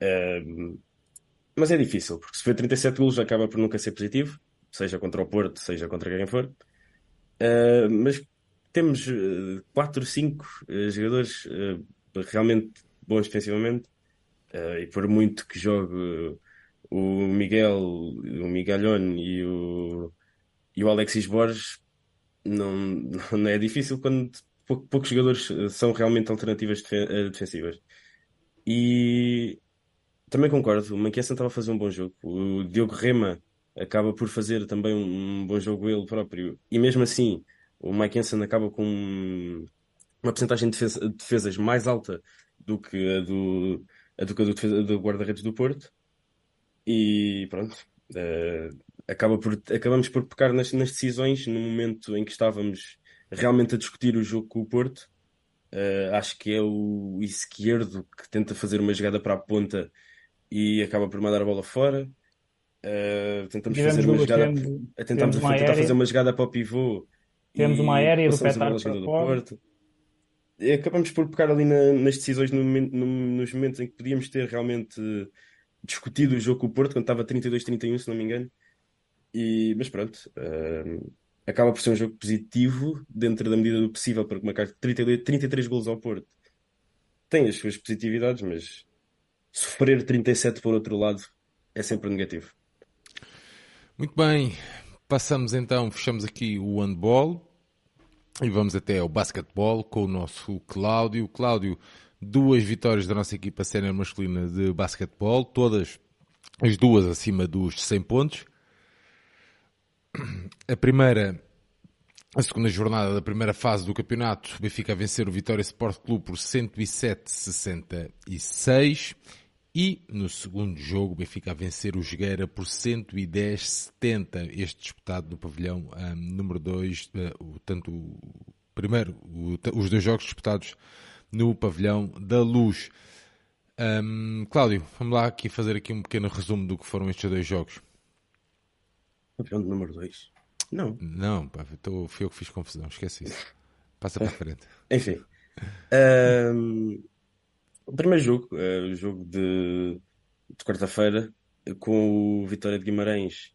Uh, mas é difícil, porque se for 37 gols acaba por nunca ser positivo, seja contra o Porto, seja contra quem for. Uh, mas temos 4, 5 jogadores uh, realmente bons defensivamente ah, e por muito que jogue o Miguel, o Miguelhone e o, e o Alexis Borges, não, não é difícil quando poucos jogadores eh, são realmente alternativas eh, defensivas. E também concordo, o Manquessen estava a fazer um bom jogo. O Diogo Rema acaba por fazer também um bom jogo ele próprio. E mesmo assim, o Mike Hansen acaba com uma porcentagem de defesas mais alta do que a do, a do, do, do guarda-redes do Porto. E pronto, uh, acaba por, acabamos por pecar nas, nas, decisões no momento em que estávamos realmente a discutir o jogo com o Porto. Uh, acho que é o esquerdo que tenta fazer uma jogada para a ponta e acaba por mandar a bola fora. Uh, tentamos fazer uma jogada, temos, tentamos uma tentar fazer uma jogada para o pivô. Temos uma aérea do Petar para do Porto. E acabamos por pecar ali na, nas decisões no, no, nos momentos em que podíamos ter realmente discutido o jogo com o Porto, quando estava 32-31, se não me engano. E, mas pronto, uh, acaba por ser um jogo positivo dentro da medida do possível, porque marcar 32, 33 golos ao Porto tem as suas positividades, mas sofrer 37 por outro lado é sempre negativo. Muito bem, passamos então, fechamos aqui o handball e vamos até ao basquetebol com o nosso Cláudio. Cláudio, duas vitórias da nossa equipa sénior masculina de basquetebol, todas as duas acima dos 100 pontos. A primeira, a segunda jornada da primeira fase do campeonato, o Benfica a vencer o Vitória Sport Clube por 107-66 e no segundo jogo o Benfica a vencer o Jogueira por 110-70, este disputado no pavilhão um, número 2, uh, tanto o primeiro, o, os dois jogos disputados no pavilhão da Luz. Um, Cláudio, vamos lá aqui fazer aqui um pequeno resumo do que foram estes dois jogos. Campeão de número 2? Não. Não, pá, tô, fui eu que fiz confusão, esquece isso. Passa para frente. Enfim. Um, o primeiro jogo, uh, o jogo de, de quarta-feira, com o Vitória de Guimarães.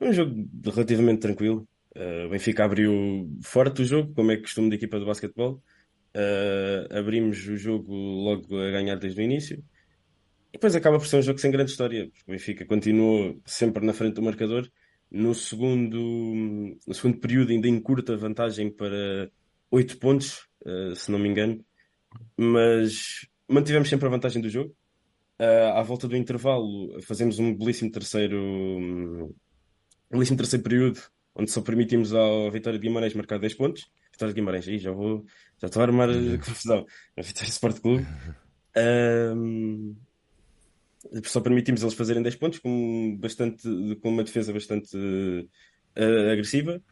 Um jogo relativamente tranquilo. Uh, o Benfica abriu forte o jogo, como é costume da equipa de basquetebol. Uh, abrimos o jogo logo a ganhar desde o início. E depois acaba por ser um jogo sem grande história, porque o Benfica continuou sempre na frente do marcador. No segundo, no segundo período, ainda em curta vantagem para 8 pontos, uh, se não me engano, mas mantivemos sempre a vantagem do jogo. Uh, à volta do intervalo, fazemos um belíssimo terceiro, um belíssimo terceiro período, onde só permitimos ao Vitória de Guimarães marcar 10 pontos. Vitória de Guimarães, aí já vou, já estou a armar a confusão. A Vitória Sport Clube. Um, só permitimos eles fazerem 10 pontos com, bastante, com uma defesa bastante uh, agressiva.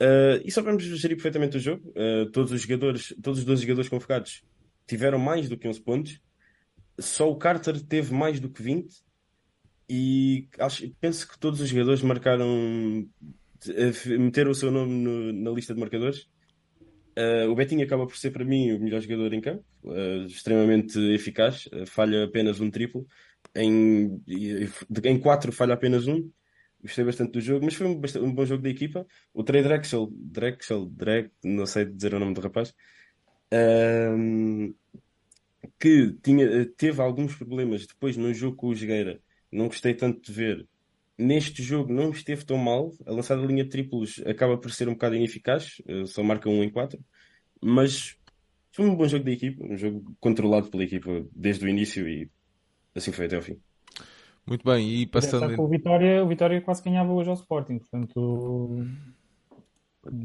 Uh, e vamos gerir perfeitamente o jogo. Uh, todos os jogadores, todos os 12 jogadores convocados tiveram mais do que 11 pontos. Só o Carter teve mais do que 20. E acho, penso que todos os jogadores marcaram, meteram o seu nome no, na lista de marcadores. Uh, o Betinho acaba por ser para mim o melhor jogador em campo, uh, extremamente eficaz, uh, falha apenas um triplo, em, em quatro falha apenas um. Gostei bastante do jogo, mas foi um, um bom jogo da equipa. O Trey Drexel, Drexel, Drake, não sei dizer o nome do rapaz, que tinha, teve alguns problemas depois no jogo com o Jogueira. Não gostei tanto de ver. Neste jogo não esteve tão mal. A lançada de linha de triplos acaba por ser um bocado ineficaz, eh, só marca um em quatro. Mas foi um bom jogo da equipa, um jogo controlado pela equipa desde o início e assim foi até ao fim. Muito bem, e passando. Com o Vitória, o Vitória quase ganhava hoje ao Sporting, portanto.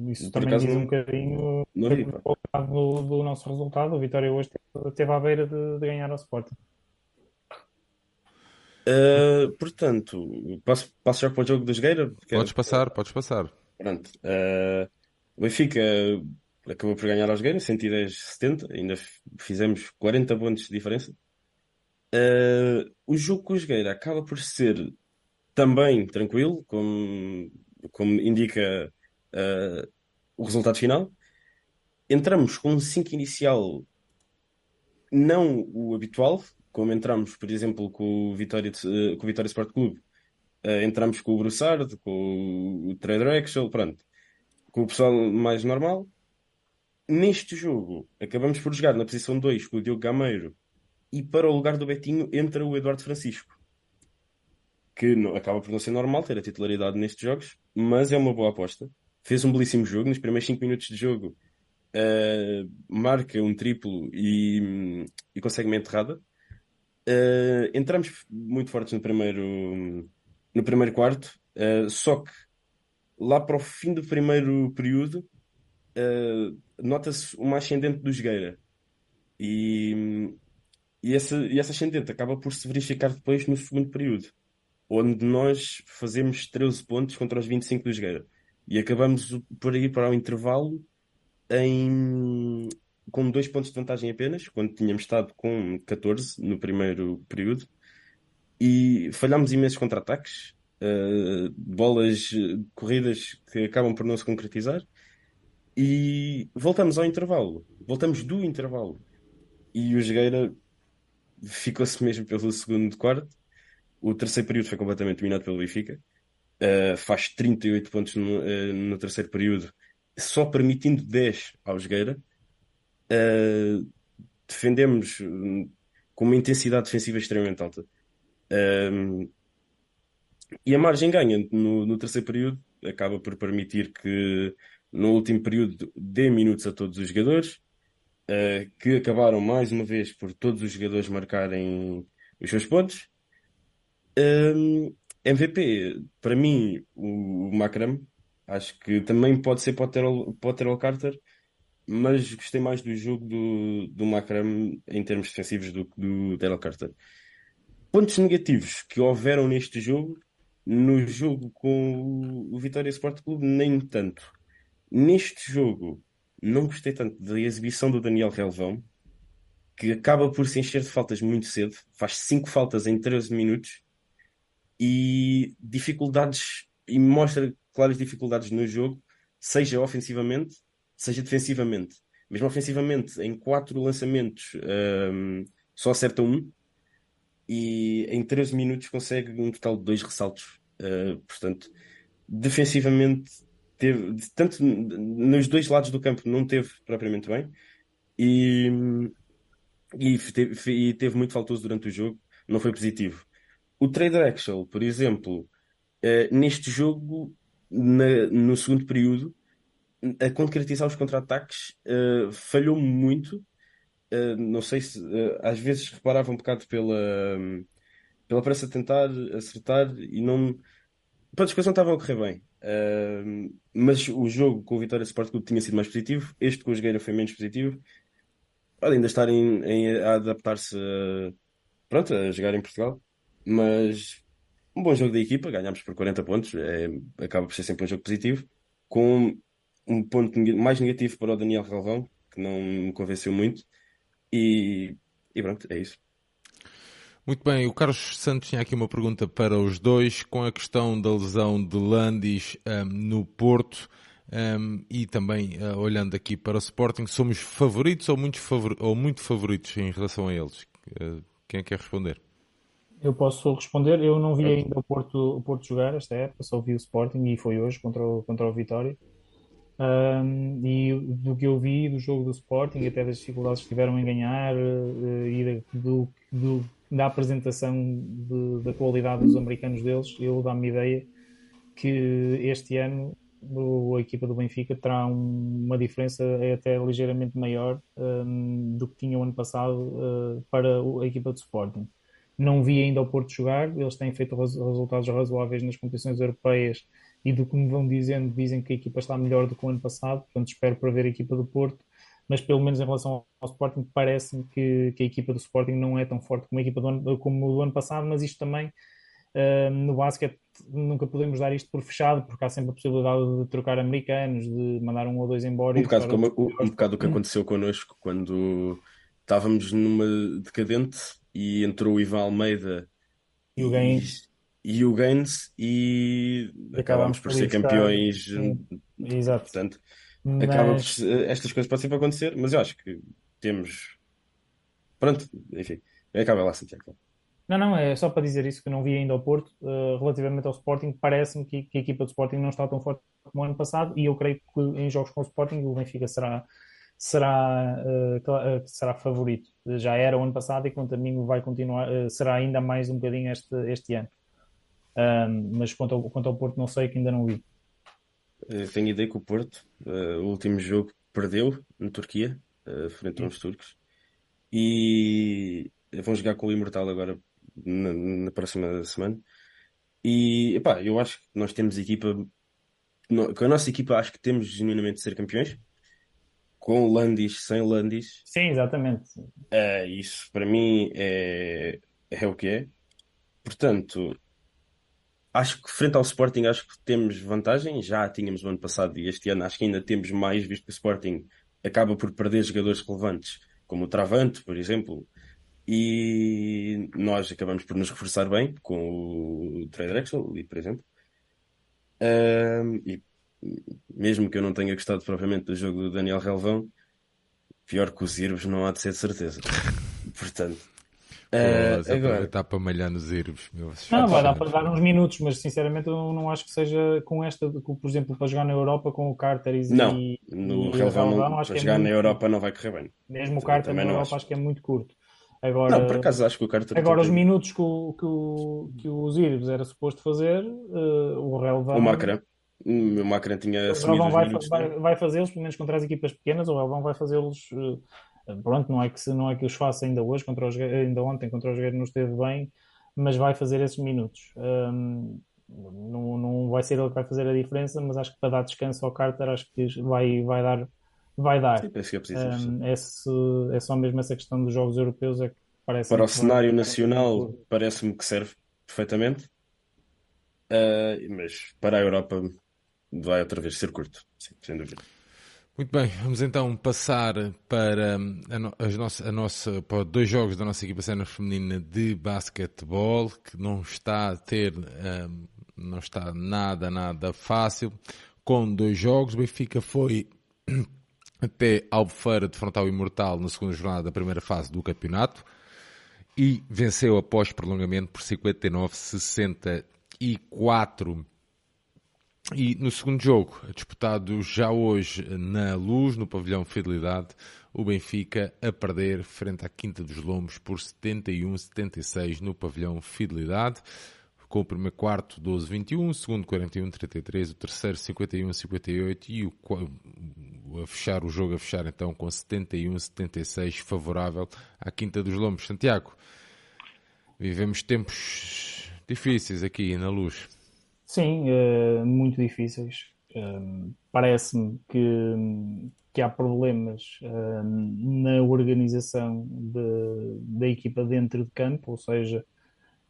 Isso Por também diz um não, bocadinho não do, do nosso resultado. O Vitória hoje teve, teve à beira de, de ganhar ao Sporting. Uh, portanto, passo, passo já para o jogo do Jogueira, porque Podes passar, podes passar. pronto. Uh, o Benfica acabou por ganhar aos Jogueira, 110-70, ainda fizemos 40 pontos de diferença. Uh, o jogo com o Jogueira acaba por ser também tranquilo, como, como indica uh, o resultado final. Entramos com um 5 inicial não o habitual, como entramos, por exemplo, com o Vitória, eh, com o Vitória Sport Clube, eh, entramos com o Broussard, com o Trader Axel, pronto, com o pessoal mais normal. Neste jogo, acabamos por jogar na posição 2 com o Diogo Gameiro e para o lugar do Betinho entra o Eduardo Francisco, que não- acaba por não ser normal ter a titularidade nestes jogos, mas é uma boa aposta. Fez um belíssimo jogo, nos primeiros 5 minutos de jogo, eh, marca um triplo e, e consegue uma enterrada. Uh, entramos muito fortes no primeiro, no primeiro quarto, uh, só que lá para o fim do primeiro período, uh, nota-se uma ascendente do Jogueira. E, e, essa, e essa ascendente acaba por se verificar depois no segundo período, onde nós fazemos 13 pontos contra os 25 do Jogueira. E acabamos por ir para o intervalo em, com dois pontos de vantagem apenas, quando tínhamos estado com 14 no primeiro período, e falhámos imensos contra-ataques, uh, bolas uh, corridas que acabam por não se concretizar, e voltamos ao intervalo, voltamos do intervalo, e o Jogueira ficou-se mesmo pelo segundo quarto. O terceiro período foi completamente dominado pelo Benfica, uh, faz 38 pontos no, no terceiro período, só permitindo 10 ao Jogueira. Uh, defendemos uh, com uma intensidade defensiva extremamente alta. Uh, e a margem ganha no, no, terceiro período acaba por permitir que no último período dê minutos a todos os jogadores, que acabaram mais uma vez por todos os jogadores marcarem os seus pontos. MVP, para mim, o, o Macram, acho que também pode ser para o Carter, mas gostei mais do jogo do, do Macram em termos defensivos do que do Dale Carter. Pontos negativos que houveram neste jogo, no jogo com o Vitória Sport Clube, nem tanto. Neste jogo, não gostei tanto da exibição do Daniel Relvão, que acaba por se encher de faltas muito cedo, faz 5 faltas em 13 minutos e dificuldades, e mostra claras dificuldades no jogo, seja ofensivamente, seja defensivamente. Mesmo ofensivamente, em quatro lançamentos, um, só acerta um e em 13 minutos consegue um total de dois ressaltos. Uh, portanto, defensivamente, teve, tanto nos dois lados do campo, não teve propriamente bem e, e, teve, e teve muito faltoso durante o jogo, não foi positivo. O Trader Axel, por exemplo, uh, neste jogo, na, no segundo período, a concretizar os contra-ataques uh, falhou muito. Uh, não sei se uh, às vezes reparava um bocado pela, pela pressa de tentar acertar e não. Pronto, as coisas não a correr bem. mas o jogo com o Vitória Sport Clube tinha sido mais positivo. Este com o Jogueira foi menos positivo. Ainda estar em, em a adaptar-se a, pronto, a jogar em Portugal. Mas um bom jogo da equipa, ganhámos por 40 pontos, é, acaba por ser sempre um jogo positivo. Com um ponto mais negativo para o Daniel Galvão, que não me convenceu muito. E, e pronto, é isso. Muito bem, o Carlos Santos tinha aqui uma pergunta para os dois com a questão da lesão de Landis um, no Porto um, e também uh, olhando aqui para o Sporting, somos favoritos ou muito, favor ou muito favoritos em relação a eles? Uh, quem quer responder? Eu posso responder. Eu não vi ainda o Porto, o Porto jogar esta época, só vi o Sporting e foi hoje contra o, contra o Vitória. Um, e do que eu vi do jogo do Sporting, até das dificuldades que tiveram em ganhar uh, e do, do, da apresentação de, da qualidade dos americanos deles, eu dá-me ideia que este ano a equipa do Benfica terá um, uma diferença até ligeiramente maior um, do que tinha o ano passado uh, para a equipa do Sporting. Não vi ainda o Porto jogar, eles têm feito res, resultados razoáveis nas competições europeias e do que me vão dizendo, dizem que a equipa está melhor do que o ano passado, portanto espero para ver a equipa do Porto, mas pelo menos em relação ao Sporting, parece-me que, que, a equipa do Sporting não é tão forte como a equipa do ano, como do ano passado, mas isto também uh, no basquete nunca podemos dar isto por fechado, porque há sempre a possibilidade de trocar americanos, de mandar um ou dois embora. Um bocado, como, um, um bocado o que aconteceu connosco quando estávamos numa decadente e entrou o Ivan Almeida e o Gaines e, o Gaines e acabámos por ser campeões. Exato. Portanto, mas... acaba por, estas coisas podem sempre acontecer, mas eu acho que temos. Pronto, enfim, acaba lá, Santiago. Não, não, é só para dizer isso que não vi ainda ao Porto. Uh, relativamente ao Sporting, parece-me que, que, a equipa do Sporting não está tão forte como o ano passado e eu creio que em jogos com o Sporting o Benfica será, será, uh, será favorito. Já era o ano passado e quanto a mim vai continuar, uh, será ainda mais um bocadinho este, este ano. Mas quanto ao, quanto ao Porto não sei que ainda não vi. Eu tenho ideia que o Porto, o último jogo, perdeu na Turquia, frente aos turcos. E vão jogar com o Imortal agora na, na próxima semana. E epá, eu acho que nós temos equipa. Com a nossa equipa, acho que temos genuinamente de ser campeões. Com Landis, sem Landis. Sim, exatamente. Uh, isso para mim é, é o que é. Portanto, acho que frente ao Sporting, acho que temos vantagem. Já tínhamos o ano passado e este ano acho que ainda temos mais, visto que o Sporting acaba por perder jogadores relevantes, como o Travante, por exemplo, e nós acabamos por nos reforçar bem com o Trey Drexel, por exemplo. Um, e mesmo que eu não tenha gostado propriamente do jogo do Daniel Relvão, pior que os Irbos não há de ser de certeza. Portanto, uh, agora está para malhar nos Irbos. Não, vai dar para dar uns minutos, mas sinceramente eu não acho que seja com esta, por exemplo, para jogar na Europa com o Carter e Não, no Relvão, não, acho para que é jogar é muito... na Europa não vai correr bem. Mesmo o Carter na Europa acho. acho que é muito curto. Agora, não, por acaso acho que o Carter Agora, os minutos que, o, que, o, que era suposto fazer, uh, o Relvão. O Macra. O Macra tinha assumido o vai, vai, vai fazê-los, pelo menos contra as equipas pequenas, o Relvão vai fazê-los. Uh, pronto, não é, que, não é que os faça ainda hoje, contra os, ainda ontem, contra os Jogueiros não esteve bem, mas vai fazer esses minutos. Um, não, não vai ser ele que vai fazer a diferença, mas acho que para dar descanso ao Carter, acho que vai, vai dar vai dar. Sim, penso que é, positivo, um, esse, é só mesmo essa questão dos jogos europeus é que parece Para o cenário nacional parece-me que serve perfeitamente, uh, mas para a Europa vai outra vez ser curto, sim, sem dúvida. Muito bem, vamos então passar para, a, no, a, nossa, a nossa, para dois jogos da nossa equipa sénior feminina de basquetebol, que não está a ter, um, não está nada, nada fácil, com dois jogos. O Benfica foi até Albufeira de frontal imortal na segunda jornada da primeira fase do campeonato e venceu após prolongamento por 59-64. E no segundo jogo, disputado já hoje na Luz, no pavilhão Fidelidade, o Benfica a perder frente à Quinta dos Lombos por 71-76 no pavilhão Fidelidade com o primeiro quarto 12-21, o segundo 41-33, o terceiro 51-58 e o, a fechar o jogo, a fechar então com 71-76 favorável à Quinta dos Lombos. Santiago, vivemos tempos difíceis aqui na luz. Sim, uh, muito difíceis. Uh, Parece-me que, que há problemas uh, na organização de, da equipa dentro de campo, ou seja,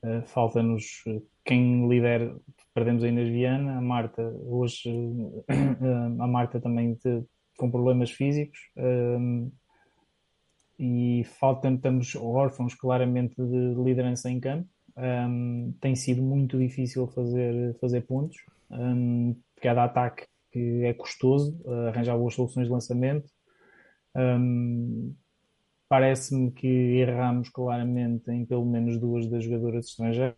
Uh, Falta-nos eh, quem lidera. Perdemos a Inês Viana, a Marta, hoje uh, a Marta também com problemas físicos. e faltam, estamos órfãos claramente de liderança em campo. Um, tem sido muito difícil fazer, fazer pontos, um, cada ataque que é custoso, uh, arranjar boas soluções de lançamento. Um, Parece-me que erramos claramente em pelo menos duas das jogadoras estrangeiras.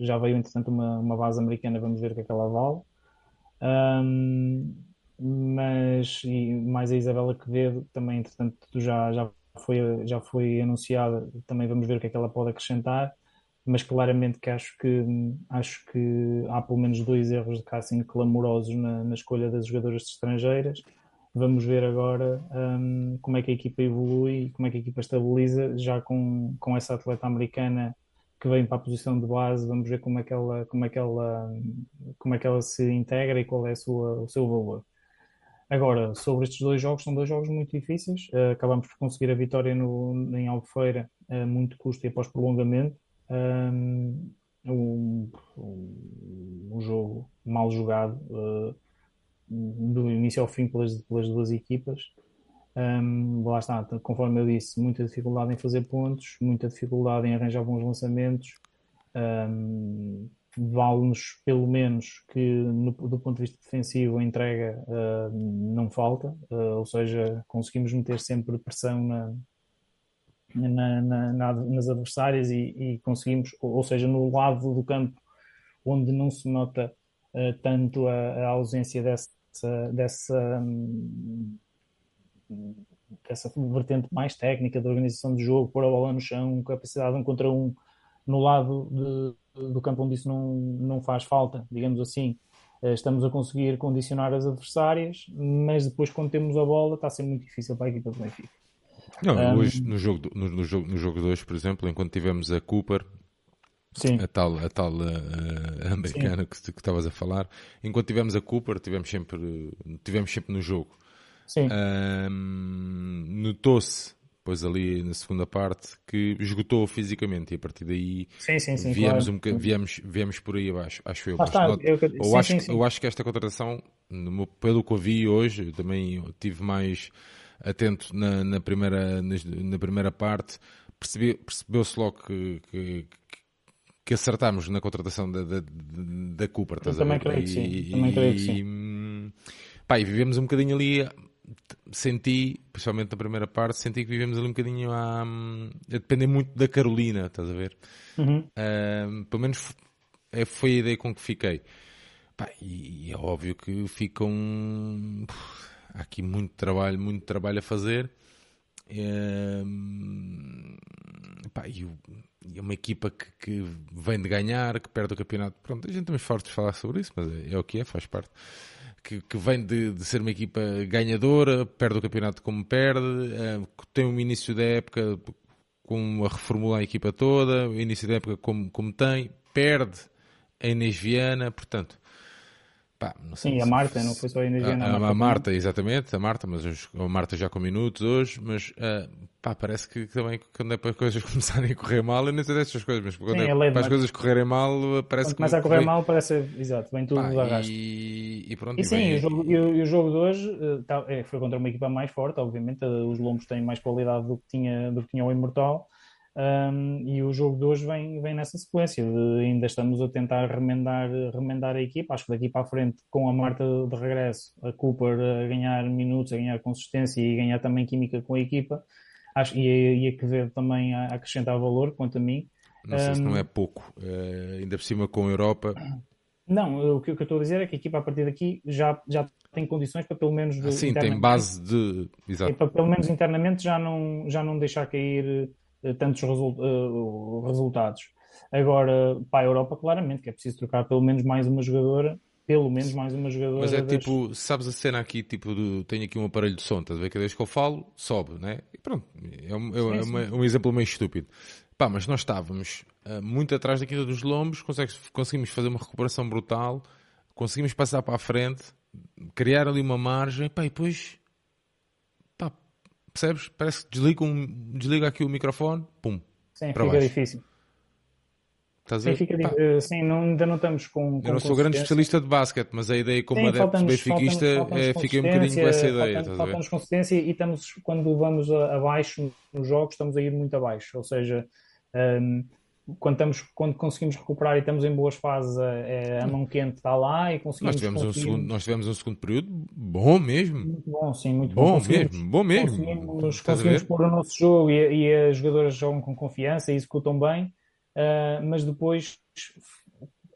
Já veio, entretanto, uma, uma base americana, vamos ver o que é que ela vale. Um, mas, e mais a Isabela Quevedo, também, entretanto, já, já, foi, já foi anunciada, também vamos ver o que é que ela pode acrescentar. Mas claramente que acho que, acho que há pelo menos dois erros de casting clamorosos na, na escolha das jogadoras estrangeiras Vamos ver agora um, como é que a equipa evolui e como é que a equipa estabiliza, já com, com essa atleta americana que vem para a posição de base, vamos ver como é que ela, como é que ela, como é que ela se integra e qual é sua, o seu valor. Agora, sobre estes dois jogos, são dois jogos muito difíceis. Uh, acabamos por conseguir a vitória no, em Albufeira, uh, muito custo e após prolongamento. Um, um, um, jogo mal jogado uh, do início ao fim pelas, pelas duas equipas. Um, lá está, conforme eu disse, muita dificuldade em fazer pontos, muita dificuldade em arranjar bons lançamentos. Um, Vale-nos, pelo menos, que no, do ponto de vista defensivo a entrega uh, não falta, uh, ou seja, conseguimos meter sempre pressão na, na, na, nas adversárias e, e, conseguimos, ou seja, no lado do campo onde não se nota uh, tanto a, a, ausência dessa, dessa um, essa vertente mais técnica da organização de jogo, pôr a bola no chão, capacidade de um contra um no lado de, do campo onde isso não, não faz falta, digamos assim. Eh, estamos a conseguir condicionar as adversárias, mas depois, quando temos a bola, está a ser muito difícil para a equipa do Benfica. Não, um, hoje, no jogo, no, no, jogo, no jogo 2, por exemplo, enquanto tivemos a Cooper, Sim. a tal, a tal uh, americana Sim. que, estavas a falar, enquanto tivemos a Cooper, tivemos sempre, tivemos sempre no jogo. Sim. Um, Notou-se, depois ali na segunda parte, que esgotou fisicamente e a partir daí sim, sim, sim, viemos, claro. um viemos, viemos por aí abaixo, acho eu. Ah, está, eu, eu, acho, eu acho que esta contratação, pelo que eu vi hoje, eu também estive mais atento na, na primeira, na, primeira parte, percebeu-se logo que, que, que acertámos na contratação da, da, da Cooper. Eu também creio que sim. Também creio que sim. Pá, e vivemos um bocadinho ali senti, principalmente na primeira parte, senti que vivemos ali um bocadinho a, a depender muito da Carolina, estás a ver? Uhum. Uh, pelo menos é, foi a ideia com que fiquei. Pá, e, e, é óbvio que ficam. Há aqui muito trabalho, muito trabalho a fazer. Uh, pá, e, é uma equipa que, que, vem de ganhar, que perde o campeonato. Pronto, a gente também forte de falar sobre isso, mas é, é o que é, faz parte que, que vem de, de, ser uma equipa ganhadora, perde o campeonato como perde, uh, tem um início da época com a reformular a equipa toda, o início da época como, como tem, perde a Inês Viana, portanto, Pá, Sim, a Marta, não foi só a Energia a, a, a, Marta, exatamente, a Marta, mas a Marta já com minutos hoje, mas uh, pá, parece que também quando é para as coisas começarem a correr mal, eu nem sei destas coisas, mas quando Sim, é, é para as coisas correrem mal, parece quando que. começa a correr vem... mal, parece, exato, vem tudo pá, e, e pronto. E, sim, e, o jogo, e, o, jogo, de hoje uh, tá, é, foi contra uma equipa mais forte, obviamente, uh, os Lombos têm mais qualidade do que tinha, do que tinha o Imortal. Um, e o jogo de hoje vem, vem nessa sequência. De, ainda estamos a tentar remendar, remendar a equipa. Acho que daqui para a frente, com a Marta de regresso, a Cooper a ganhar minutos, a ganhar consistência e ganhar também química com a equipa, acho, e, e a Quevedo também a acrescentar valor, quanto a mim. Não sei um, se não é pouco, uh, ainda por cima com a Europa. Não, o que, o que eu estou a dizer é que a equipa a partir daqui já, já tem condições para pelo menos. Ah, sim, tem base de. Exato. Para pelo menos internamente já não, já não deixar cair eh, tantos result, uh, resultados. Agora, para a Europa, claramente, que é preciso trocar pelo menos mais uma jogadora, pelo menos mais uma jogadora. Mas é das... tipo, sabes a cena aqui, tipo, do, tenho aqui um aparelho de som, estás a ver? Cada vez que eu falo, sobe, né? E pronto, é um, é, sim, é um exemplo meio estúpido. Pá, mas nós estávamos uh, muito atrás da Quinta dos Lombos, conseguimos fazer uma recuperação brutal, conseguimos passar para a frente, criar ali uma margem, pá, e depois Percebes? Parece que desliga, um, desliga aqui o microfone, pum. Sim, fica baixo. difícil. Estás sim, fica, uh, sim não, ainda não estamos com. com eu não sou grande especialista de basquete, mas a ideia como sim, adepto benfiquista é, fiquei um bocadinho com essa ideia. Falta-nos consistência e estamos, quando vamos abaixo nos jogos, estamos a ir muito abaixo. Ou seja, um, quando, estamos, quando conseguimos recuperar e estamos em boas fases, a, a mão quente está lá e conseguimos. Nós tivemos, um segundo, nós tivemos um segundo período bom mesmo. Muito bom, sim, muito bom. Bom mesmo, bom mesmo. Conseguimos, conseguimos pôr o nosso jogo e, e, as jogadoras jogam com confiança e executam bem, uh, mas depois,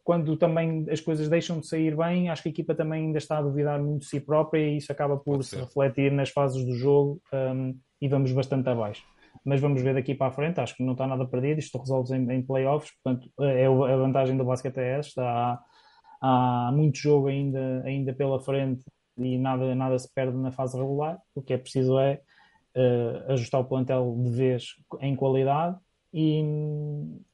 quando também as coisas deixam de sair bem, acho que a equipa também ainda está a duvidar muito de si própria e isso acaba por se refletir nas fases do jogo um, e vamos bastante abaixo mas vamos ver daqui para a frente. Acho que não está nada perdido. Isto resolve em, em playoffs, portanto, é a vantagem do basquete é esta. Há, há muito jogo ainda, ainda pela frente e nada, nada se perde na fase regular. O que é preciso é uh, ajustar o plantel de vez em qualidade e,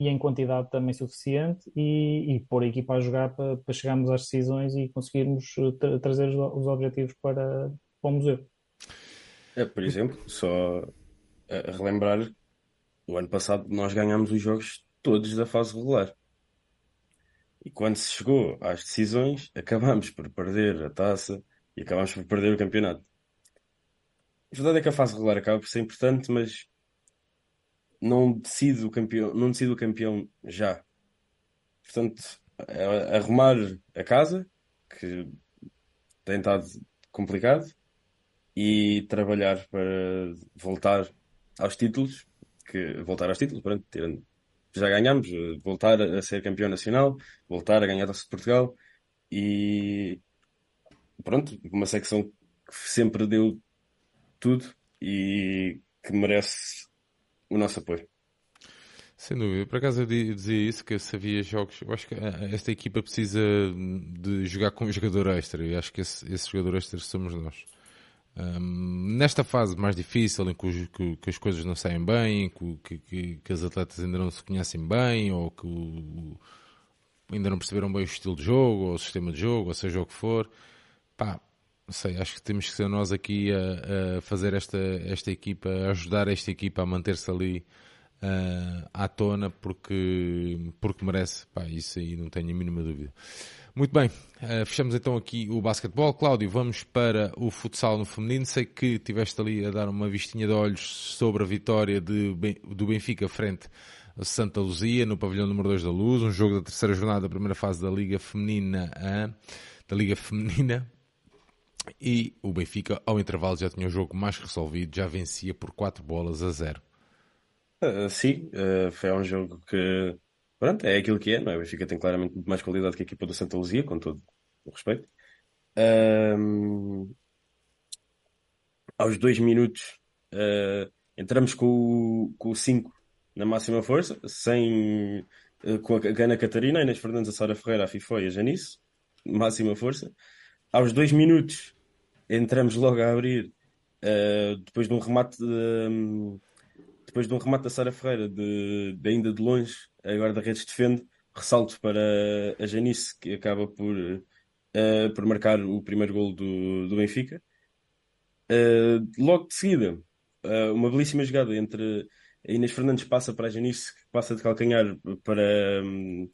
e em quantidade também suficiente e, e pôr a equipa a jogar para, para chegarmos às decisões e conseguirmos tra trazer os, os objetivos para, para o museu. É, por exemplo, só a relembrar, o ano passado nós ganhámos os jogos todos da fase regular. E quando se chegou às decisões, acabámos por perder a taça e acabámos por perder o campeonato. A verdade é que a fase regular acaba por ser importante, mas não decide o campeão, não decide o campeão já. Portanto, arrumar a casa, que tem estado complicado, e trabalhar para voltar aos títulos, que voltar aos títulos, pronto, já ganhamos, voltar a ser campeão nacional, voltar a ganhar a Taça de Portugal e pronto, uma secção que sempre deu tudo e que merece o nosso apoio. Sem dúvida. Por acaso eu dizia isso, que se havia jogos, eu acho que eh, esta equipa precisa de jogar com um jogador extra e acho que esse, esse jogador extra somos nós. Nesta fase mais difícil, em que, que, que, as coisas não saem bem, que, que, que, as atletas ainda não se conhecem bem, ou que o, ainda não perceberam bem o estilo de jogo, ou o sistema de jogo, ou seja o que for, pá, não sei, acho que temos que ser nós aqui a, a fazer esta, esta equipa, a ajudar esta equipa a manter-se ali uh, à tona, porque, porque merece, pá, isso aí não tenho a mínima dúvida. Muito bem, uh, fechamos então aqui o basquetebol. Cláudio, vamos para o futsal no feminino. Sei que tiveste ali a dar uma vistinha de olhos sobre a vitória de, do Benfica frente a Santa Luzia no pavilhão número 2 da Luz, um jogo da terceira jornada da primeira fase da Liga Feminina, da Liga Feminina. E o Benfica, ao intervalo, já tinha o jogo mais resolvido, já vencia por 4 bolas a 0. Uh, sim, uh, foi um jogo que Pronto, é aquilo que é, não é? O Benfica tem claramente mais qualidade que a equipa do Santa Luzia, com todo o respeito. Um, aos dois minutos uh, entramos com o 5 na máxima força, sem, uh, com a Gana Catarina, a Inês Fernandes, a Sara Ferreira, a Fifó e a Janice, máxima força. Aos dois minutos entramos logo a abrir, uh, depois de um remate de, depois de um remate da Sara Ferreira, de, de, ainda de longe, a guarda-redes defende, ressalto para a Janice, que acaba por, uh, por marcar o primeiro gol do, do Benfica. Uh, logo de seguida, uh, uma belíssima jogada entre a Inês Fernandes passa para a Janice, que passa de calcanhar para, um,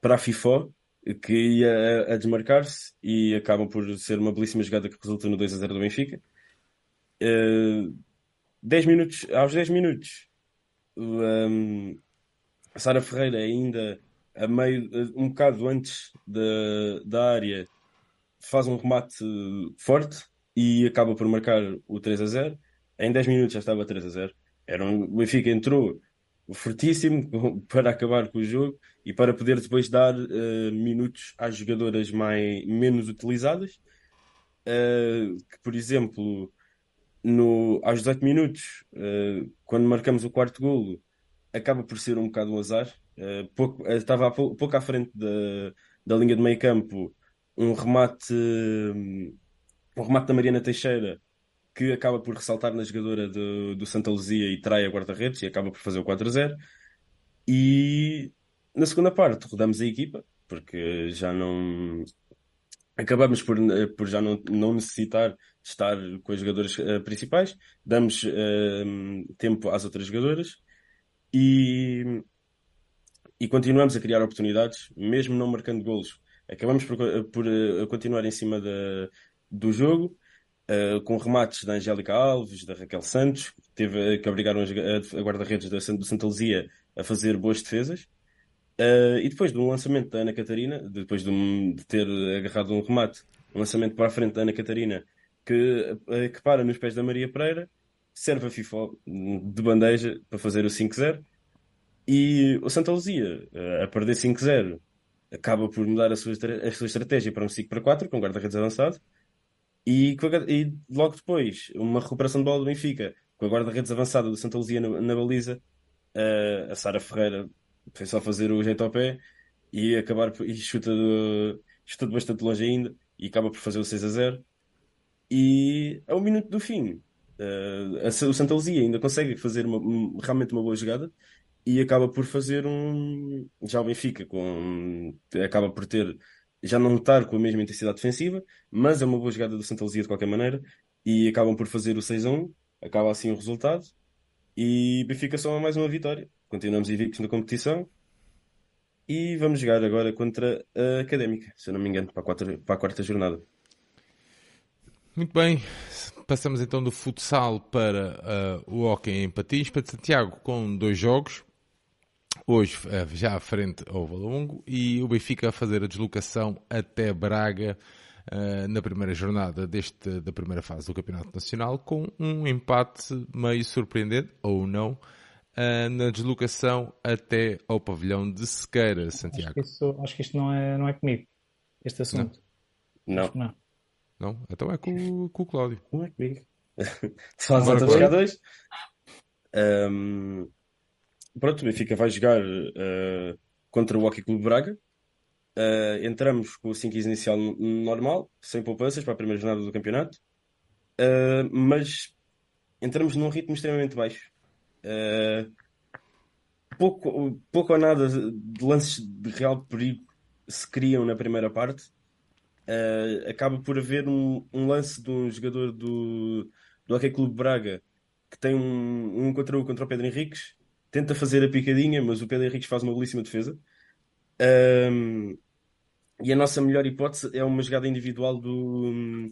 para a FIFO, que ia a, a desmarcar-se e acabam por ser uma belíssima jogada que resulta no 2 a 0 do Benfica. Uh, 10 minutos, aos 10 minutos, um, a Sara Ferreira ainda a meio, um bocado antes da, área, faz um remate forte e acaba por marcar o 3 a 0. Em 10 minutos já estava 3 a 0. Era um, o Benfica entrou fortíssimo para acabar com o jogo e para poder depois dar uh, minutos às jogadoras mais, menos utilizadas. Uh, que, por exemplo, no, aos 18 minutos, uh, quando marcamos o quarto golo, acaba por ser um bocado um azar. Uh, pouco, uh, estava pouco, pouco à frente da, da linha de meio campo um remate, um remate da Mariana Teixeira que acaba por ressaltar na jogadora do, do Santa Luzia e trai a guarda-redes e acaba por fazer o 4-0. E na segunda parte rodamos a equipa, porque já não, acabamos por, eh, por já não, não necessitar estar com as jogadoras uh, principais, damos uh, tempo às outras jogadoras e, e continuamos a criar oportunidades, mesmo não marcando golos. Acabamos por, por uh, continuar em cima da, do jogo, com remates da Angélica Alves, da Raquel Santos, teve que obrigaram a, a guarda-redes do Santa Luzia a fazer boas defesas. Uh, e depois de um lançamento da Ana Catarina, depois de, um, de, ter agarrado um remate, um lançamento para a frente da Ana Catarina, que, uh, que para nos pés da Maria Pereira, serve a FIFA de bandeja para fazer o 5-0. E o Santa Luzia, uh, a perder 5-0, acaba por mudar a sua, a sua estratégia para um 5-4, com guarda-redes avançado. E, e, logo depois, uma recuperação de bola do Benfica, com a guarda-redes avançada do Santa Luzia na, na baliza, a Sara Ferreira foi só fazer o jeito ao pé e acabar e chuta, de, chuta de bastante longe ainda e acaba por fazer o 6 a 0. E a um minuto do fim, Uh, o Santa Luzia ainda consegue fazer uma, realmente uma boa jogada e acaba por fazer um. Já o Benfica com, acaba por ter. Já não estar com a mesma intensidade defensiva, mas é uma boa jogada do Santa Luzia de qualquer maneira e acabam por fazer o 6 a 1, acaba assim o resultado e Benfica só mais uma vitória. Continuamos invictos na competição e vamos jogar agora contra a Académica, se eu não me engano, para a quarta, para a quarta jornada. Muito bem, passamos então do futsal para uh, o hockey em patins, para Santiago com dois jogos. Hoje uh, já à frente ao Valongo e o Benfica a fazer a deslocação até Braga uh, na primeira jornada deste, da primeira fase do Campeonato Nacional com um empate meio surpreendente, ou não, uh, na deslocação até ao pavilhão de Sequeira, Santiago. Acho que, isso, acho que isto não é, não é comigo, este assunto. Não. Não. Não. Então é com, com o Cláudio. Não é comigo. Só as outras jogadores. Um, pronto, o Benfica vai jogar uh, contra o Hockey Clube Braga. Uh, entramos com o 5 inicial normal, sem poupanças para a primeira jornada do campeonato, uh, mas entramos num ritmo extremamente baixo. Pouco, pouco ou nada de lances de real perigo se criam na primeira parte. Acaba por haver um, um, lance de um jogador do, do Hockey Clube Braga que tem um, um contra um contra o Pedro Henriques, tenta fazer a picadinha, mas o Pedro Henriques faz uma belíssima defesa. Um, e a nossa melhor hipótese é uma jogada individual do,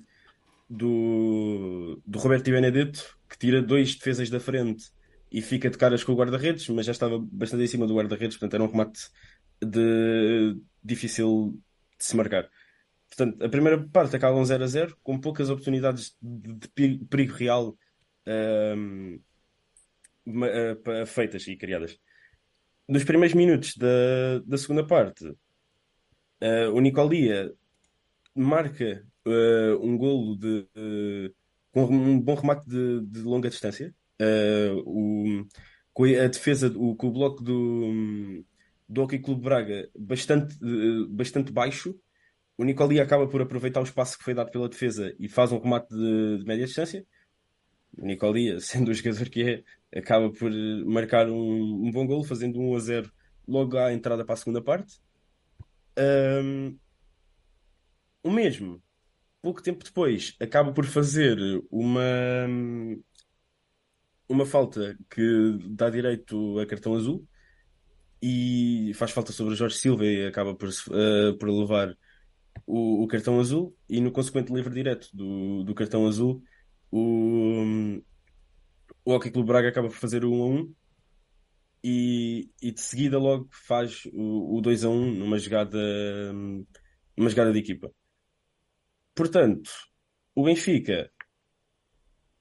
do, do Roberto Benedetto, que tira dois defesas da frente e fica de caras com o guarda-redes, mas já estava bastante em cima do guarda-redes, portanto era um remate de, difícil de se marcar. Portanto, a primeira parte acaba um 0 a 0, com poucas oportunidades de, perigo real um, uh, feitas e criadas nos primeiros minutos da, da segunda parte, uh, o Nicolia marca uh, um golo de, uh, com um bom remate de, de longa distância. o, com a defesa, o, com o bloco do, do Hockey Clube Braga bastante, bastante baixo, o Nicolia acaba por aproveitar o espaço que foi dado pela defesa e faz um remate de, de média distância. O Nicolia, sendo o jogador que é, acaba por marcar um, um bom gol, fazendo 1 a 0 logo à entrada para a segunda parte. Um, o mesmo, pouco tempo depois, acaba por fazer uma, uma falta que dá direito a cartão azul e faz falta sobre Jorge Silva e acaba por, uh, por levar o, o, cartão azul e no consequente livre direto do, do cartão azul o, o Hockey Clube Braga acaba por fazer o 1 a 1 e, e de seguida logo faz o, o 2 a 1 numa jogada, numa jogada de equipa. Portanto, o Benfica,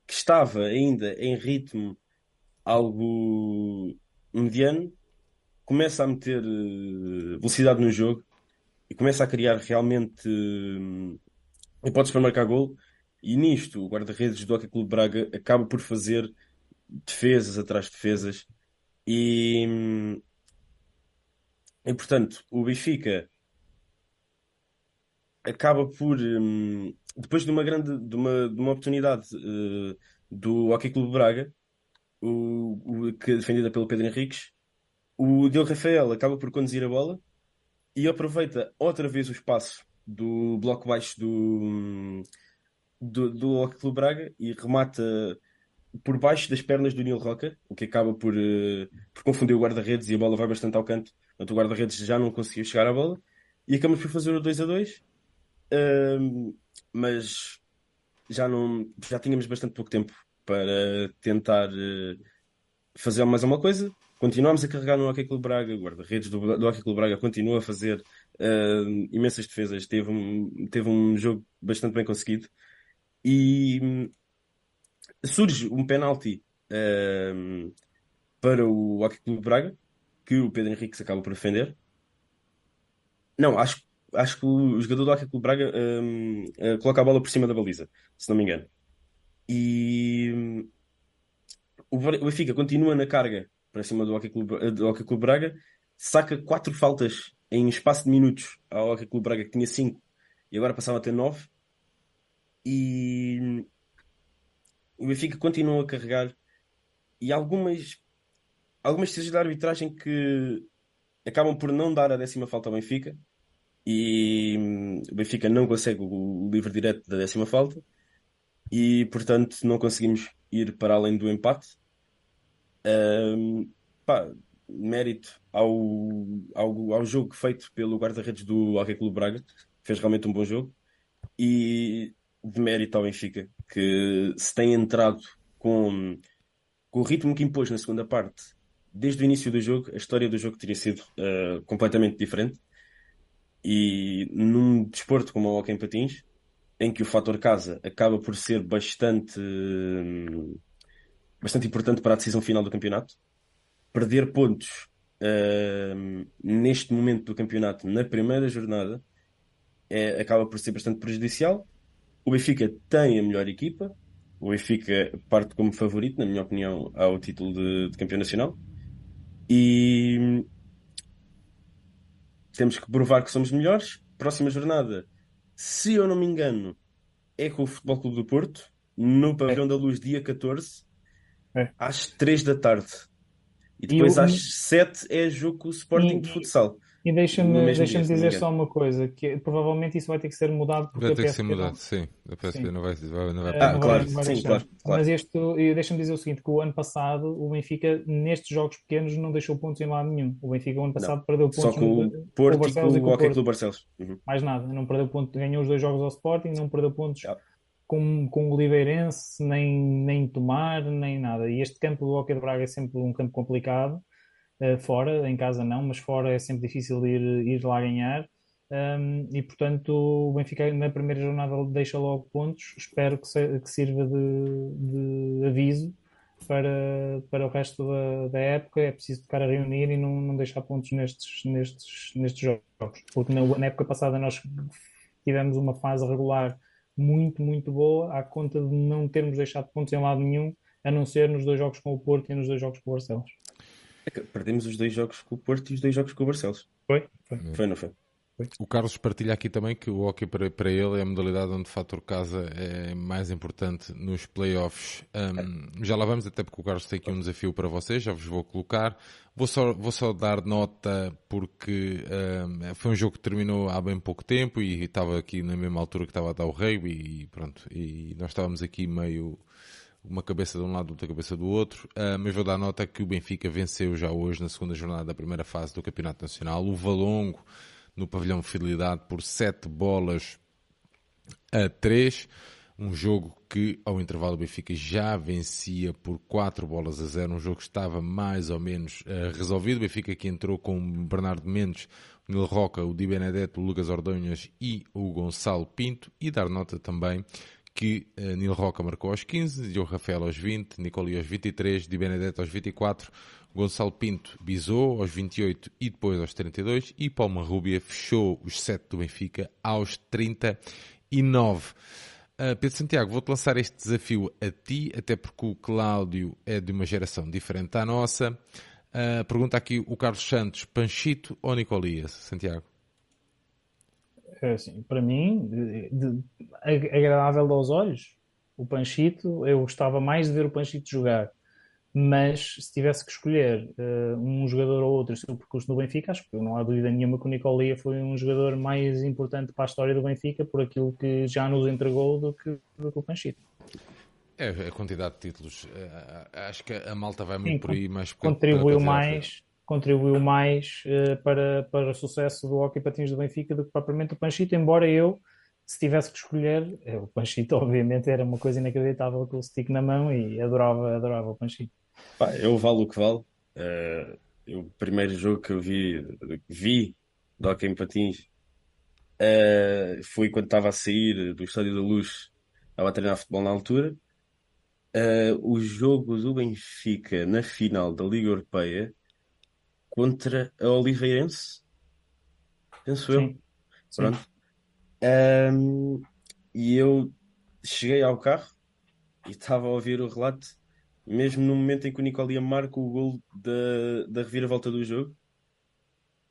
que estava ainda em ritmo algo mediano, começa a meter eh, velocidade no jogo e começa a criar realmente eh, hipóteses para marcar gol. E nisto, o guarda-redes do Hockey Clube Braga acaba por fazer defesas atrás de defesas. E, e portanto, o Benfica acaba por, hum, depois de uma grande, de uma, de uma oportunidade uh, do Hockey Clube Braga, o, o, que defendida pelo Pedro Henriques, o Diogo Rafael acaba por conduzir a bola e aproveita outra vez o espaço do bloco baixo do, do, do Hockey Clube Braga e remata por baixo das pernas do Nil Roca, o que acaba por, uh, por confundir o guarda-redes e a bola vai bastante ao canto. Portanto, o guarda-redes já não conseguiu chegar à bola e acabamos por fazer o 2 a 2. Uh, mas já não já tínhamos bastante pouco tempo para tentar uh, fazer mais uma coisa. Continuamos a carregar no Hockey Clube Braga, o guarda-redes do, do Hockey Clube Braga continua a fazer imensas defesas, teve um, teve um jogo bastante bem conseguido e surge um penalti uh, para o Hockey Clube Braga, que o Pedro Henrique acaba por defender. Não, acho, acho que o jogador do Hockey Clube Braga uh, coloca a bola por cima da baliza, se não me engano. E o Benfica continua na carga para cima do Hockey Clube, do Hockey Clube Braga, saca quatro faltas em espaço de minutos ao Hockey Clube Braga, que tinha cinco e agora passava a ter nove. E o Benfica continua a carregar e algumas, algumas decisões de arbitragem que acabam por não dar a décima falta ao Benfica e o Benfica não consegue o livre direto da décima falta e portanto não conseguimos ir para além do empate. Um, pá, mérito ao, ao, ao jogo feito pelo guarda-redes do Hockey Clube Braga, fez realmente um bom jogo, e de mérito ao Benfica, que se tem entrado com, com o ritmo que impôs na segunda parte, desde o início do jogo, a história do jogo teria sido uh, completamente diferente. E num desporto como o Hockey em Patins, em que o fator casa acaba por ser bastante, bastante importante para a decisão final do campeonato, perder pontos uh, neste momento do campeonato, na primeira jornada, é, acaba por ser bastante prejudicial. O Benfica tem a melhor equipa, o Benfica parte como favorito, na minha opinião, ao título de, de campeão nacional. E temos que provar que somos melhores. Próxima jornada, se eu não me engano, é com o Futebol Clube do Porto, no Pavilhão é. da Luz, dia 14, é. às 3 da tarde. E depois e o... às 7 é jogo com o Sporting e, de futsal. E deixa-me deixa dizer só uma coisa, que provavelmente isso vai ter que ser mudado porque vai ter que ser mudado, não... sim. A PSP sim. não vai, não vai... Ah, claro, sim, claro, claro. Mas este, deixa-me dizer o seguinte, que o ano passado o Benfica, nestes jogos pequenos, não deixou pontos em lado nenhum. O Benfica, o ano passado, não. perdeu pontos só com o Porto com o Barcelos e com o Hockey Clube Barcelos. Uhum. Mais nada, não perdeu pontos, ganhou os dois jogos ao Sporting, não perdeu pontos com, com o Oliveirense, nem, nem Tomar, nem nada. E este campo do Hockey de Braga é sempre um campo complicado uh, fora, em casa não, mas fora é sempre difícil ir, ir lá ganhar. Um, e portanto o Benfica na primeira jornada deixa logo pontos. Espero que, se, que sirva de, de, aviso para, para o resto da, da, época. É preciso ficar a reunir e não, não deixar pontos nestes, nestes, nestes jogos, porque na, na época passada nós tivemos uma fase regular muito, muito boa, à conta de não termos deixado pontos em lado nenhum, a não ser nos dois jogos com o Porto e nos dois jogos com o Barcelos. É perdemos os dois jogos com o Porto e os dois jogos com o Barcelos. Foi? Foi, foi não foi? O Carlos partilha aqui também que o hockey para, para ele é a modalidade onde o fator casa é mais importante nos playoffs. Um, já lá vamos, até porque o Carlos tem aqui um desafio para vocês, já vos vou colocar. Vou só, vou só dar nota porque um, foi um jogo que terminou há bem pouco tempo e estava aqui na mesma altura que estava a dar o rei e pronto. E nós estávamos aqui meio uma cabeça de um lado, outra cabeça do outro, uh, mas vou dar nota que o Benfica venceu já hoje na segunda jornada da primeira fase do Campeonato Nacional, o Valongo no pavilhão Fidelidade por 7 bolas a 3, um jogo que ao intervalo o Benfica já vencia por 4 bolas a 0, um jogo que estava mais ou menos uh, resolvido, o Benfica que entrou com o Bernardo Mendes, o Nil Roca, o Di Benedetto, o Lucas Ordonhas e o Gonçalo Pinto, e dar nota também que uh, Nil Roca marcou aos 15, Diogo Rafael aos 20, Nicoli aos 23, Di Benedetto aos 24, Gonçalo Pinto bisou aos 28 e depois aos 32 e Palma Rúbia fechou os 7 do Benfica aos 39. Uh, Pedro Santiago, vou-te lançar este desafio a ti, até porque o Cláudio é de uma geração diferente da nossa. Uh, pergunta aqui o Carlos Santos, Panchito ou Nicolias, Santiago? É assim, para mim, de, de, agradável aos olhos. O Panchito, eu gostava mais de ver o Panchito jogar. Mas se tivesse que escolher uh, um jogador ou outro o percurso do Benfica, acho que não há dúvida nenhuma que o Nicolia foi um jogador mais importante para a história do Benfica por aquilo que já nos entregou do que, do que o Panchito. É, a quantidade de títulos, uh, acho que a malta vai muito Sim, por aí, mas contribuiu mais contribuiu mais uh, para, para o sucesso do hockey patins do Benfica do que propriamente o Panchito, embora eu, se tivesse que escolher, o Panchito obviamente era uma coisa inacreditável com o stick na mão e adorava, adorava o Panchito. Pá, eu valo o que vale. Uh, o primeiro jogo que eu vi, vi do hockey em patins uh, foi quando estava a sair do Estádio da Luz, estava a treinar futebol na altura. Uh, o jogo do Benfica na final da Liga Europeia contra a Oliveirense, penso eu. Sim. Pronto. Um, e eu cheguei ao carro e estava a ouvir o relato, mesmo no momento em que o Nicolia marca o gol da, da reviravolta do jogo.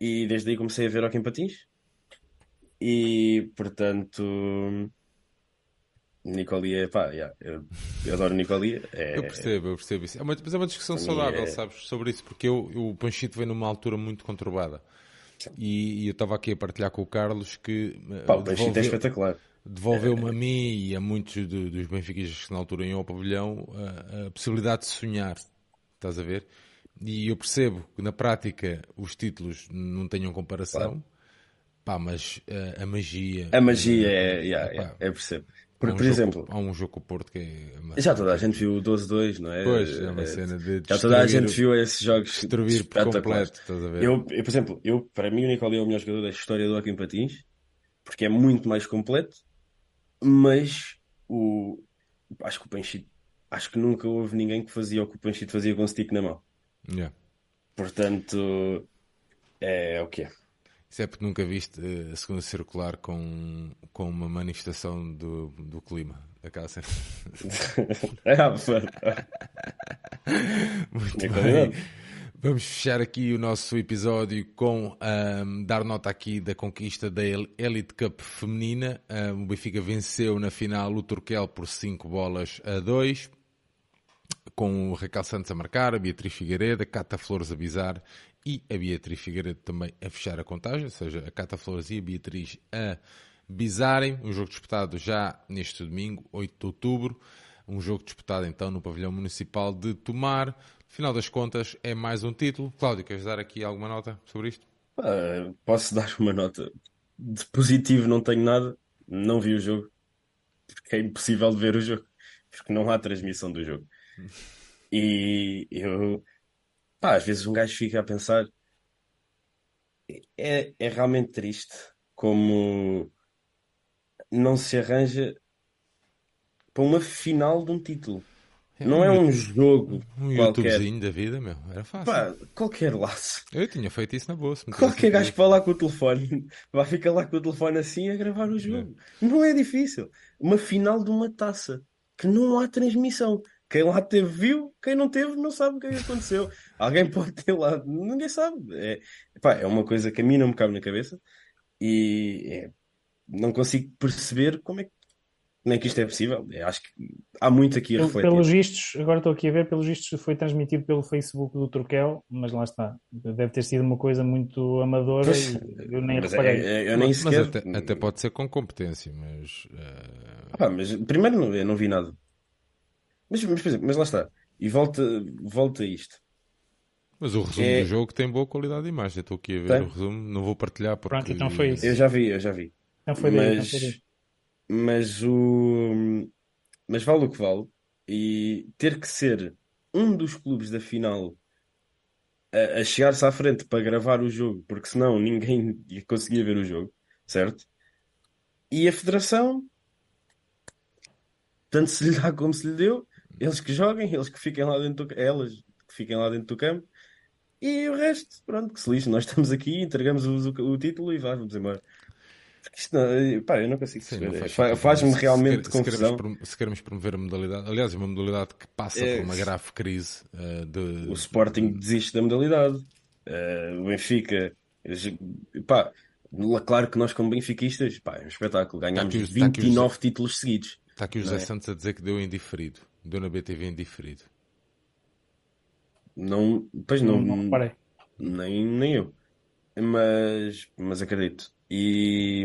E desde aí comecei a ver ao Patins. E portanto, Nicolia, pá, yeah, eu, eu adoro Nicolia. É, Eu percebo, eu percebo isso. É uma, mas é uma discussão saudável, é- sabes, sobre isso, porque eu, eu- o Panchito vem numa altura muito conturbada. E, e eu estava aqui a partilhar com o Carlos que eh, pá, o Panchito é espetacular. Devolveu-me a mim e a muitos do- dos benfiquistas que na altura iam ao pavilhão a, a possibilidade de sonhar. Estás a ver? E eu percebo que na prática os títulos não tenham comparação. Pá, mas eh, a magia. A magia é, yeah, Epá, yeah, eu percebo. Por, um por jogo- exemplo, há um jogo com o Porto que é. já toda a gente viu o 12-2, não é? Pois, é uma É, cena de Já toda a gente viu esses jogos destruir por completo, estás a ver? Eu, eu, por exemplo, eu, para mim o Nicolau é o melhor jogador da história do Hockey em Patins, porque é muito mais completo, mas o, acho que o Panchito, acho que nunca houve ninguém que fazia o que o Panchito fazia com o stick na mão. Yeah. Portanto, é o que é. Isso é porque nunca viste eh, a segunda circular com, com uma manifestação do, do clima. Aquela cena. Ah, mano. Muito Tinha bem. Vamos fechar aqui o nosso episódio com ahm, dar nota aqui da conquista da El- Elite Cup feminina. Ahm, o Benfica venceu na final o Turquel por 5 bolas a 2, com o Raquel Santos a marcar, a Beatriz Figueiredo, a Cata Flores a bizar e a Beatriz Figueiredo também a fechar a contagem, ou seja, a Cata Flores e a Beatriz a bizarem. Um jogo disputado já neste domingo, 8 de outubro. Um jogo disputado então no pavilhão municipal de Tomar. Final das contas, é mais um título. Cláudio, queres dar aqui alguma nota sobre isto? Posso dar uma nota de positivo, não tenho nada, não vi o jogo, porque é impossível de ver o jogo, porque não há transmissão do jogo. E eu, pá, às vezes um gajo fica a pensar, é, é realmente triste como não se arranja para uma final de um título. Não é um jogo Um qualquer. YouTubezinho da vida, meu. Era fácil. Pá, qualquer laço. Eu tinha feito isso na tivesse Qualquer gajo que vai lá com o telefone vai ficar lá com o telefone assim a gravar o jogo. Não é difícil. Uma final de uma taça que não há transmissão. Quem lá teve viu, quem não teve não sabe o que é que aconteceu. Alguém pode ter lá, ninguém sabe. É, pá, é uma coisa que a mim não me cabe na cabeça e é, não consigo perceber como é, que- como é que isto é possível. É, acho que há muito aqui a refletir. Pelos vistos, agora estou aqui a ver, pelos vistos foi transmitido pelo Facebook do Turquel, mas lá está. Deve ter sido uma coisa muito amadora Pois, e eu nem mas reparei. é- é- eu nem Mas sequer. até, até pode ser com competência, mas. eh, Pá, mas primeiro não, eu não vi nada. Mas, mas, por exemplo, mas lá está. E volta, volta a isto. Mas o resumo É- do jogo tem boa qualidade de imagem. Estou aqui a ver Tem? o resumo. Não vou partilhar porque. Pronto, então foi isso. Eu já vi, eu já vi. Não foi daí, não Mas, foi daí. Mas o. Mas vale o que vale. E ter que ser um dos clubes da final a, a chegar-se à frente para gravar o jogo, porque senão ninguém ia conseguir ver o jogo, certo? E a federação, tanto se lhe dá como se lhe deu, eles que joguem, eles que fiquem lá dentro do, elas que fiquem lá dentro do campo. E o resto, pronto, que se lixe. Nós estamos aqui, entregamos o, o, título e vamos embora. Porque isto não, pá, eu não consigo Sim, perceber. faz. Faz-me Se- realmente se, quer- se queremos confusão. se queremos promover a modalidade, aliás, uma modalidade que passa É. por uma grave crise eh, de. O Sporting desiste da modalidade. Eh, o Benfica, pá, claro que nós, como benfiquistas, pá, é um espetáculo. Ganhámos Tá aqui os- tá aqui os- 29 títulos seguidos. Está aqui o José é? Santos a dizer que deu indiferido. Deu na BTV indiferido. Não, pois Não, não, não reparei. nem, nem eu. Mas, mas acredito. E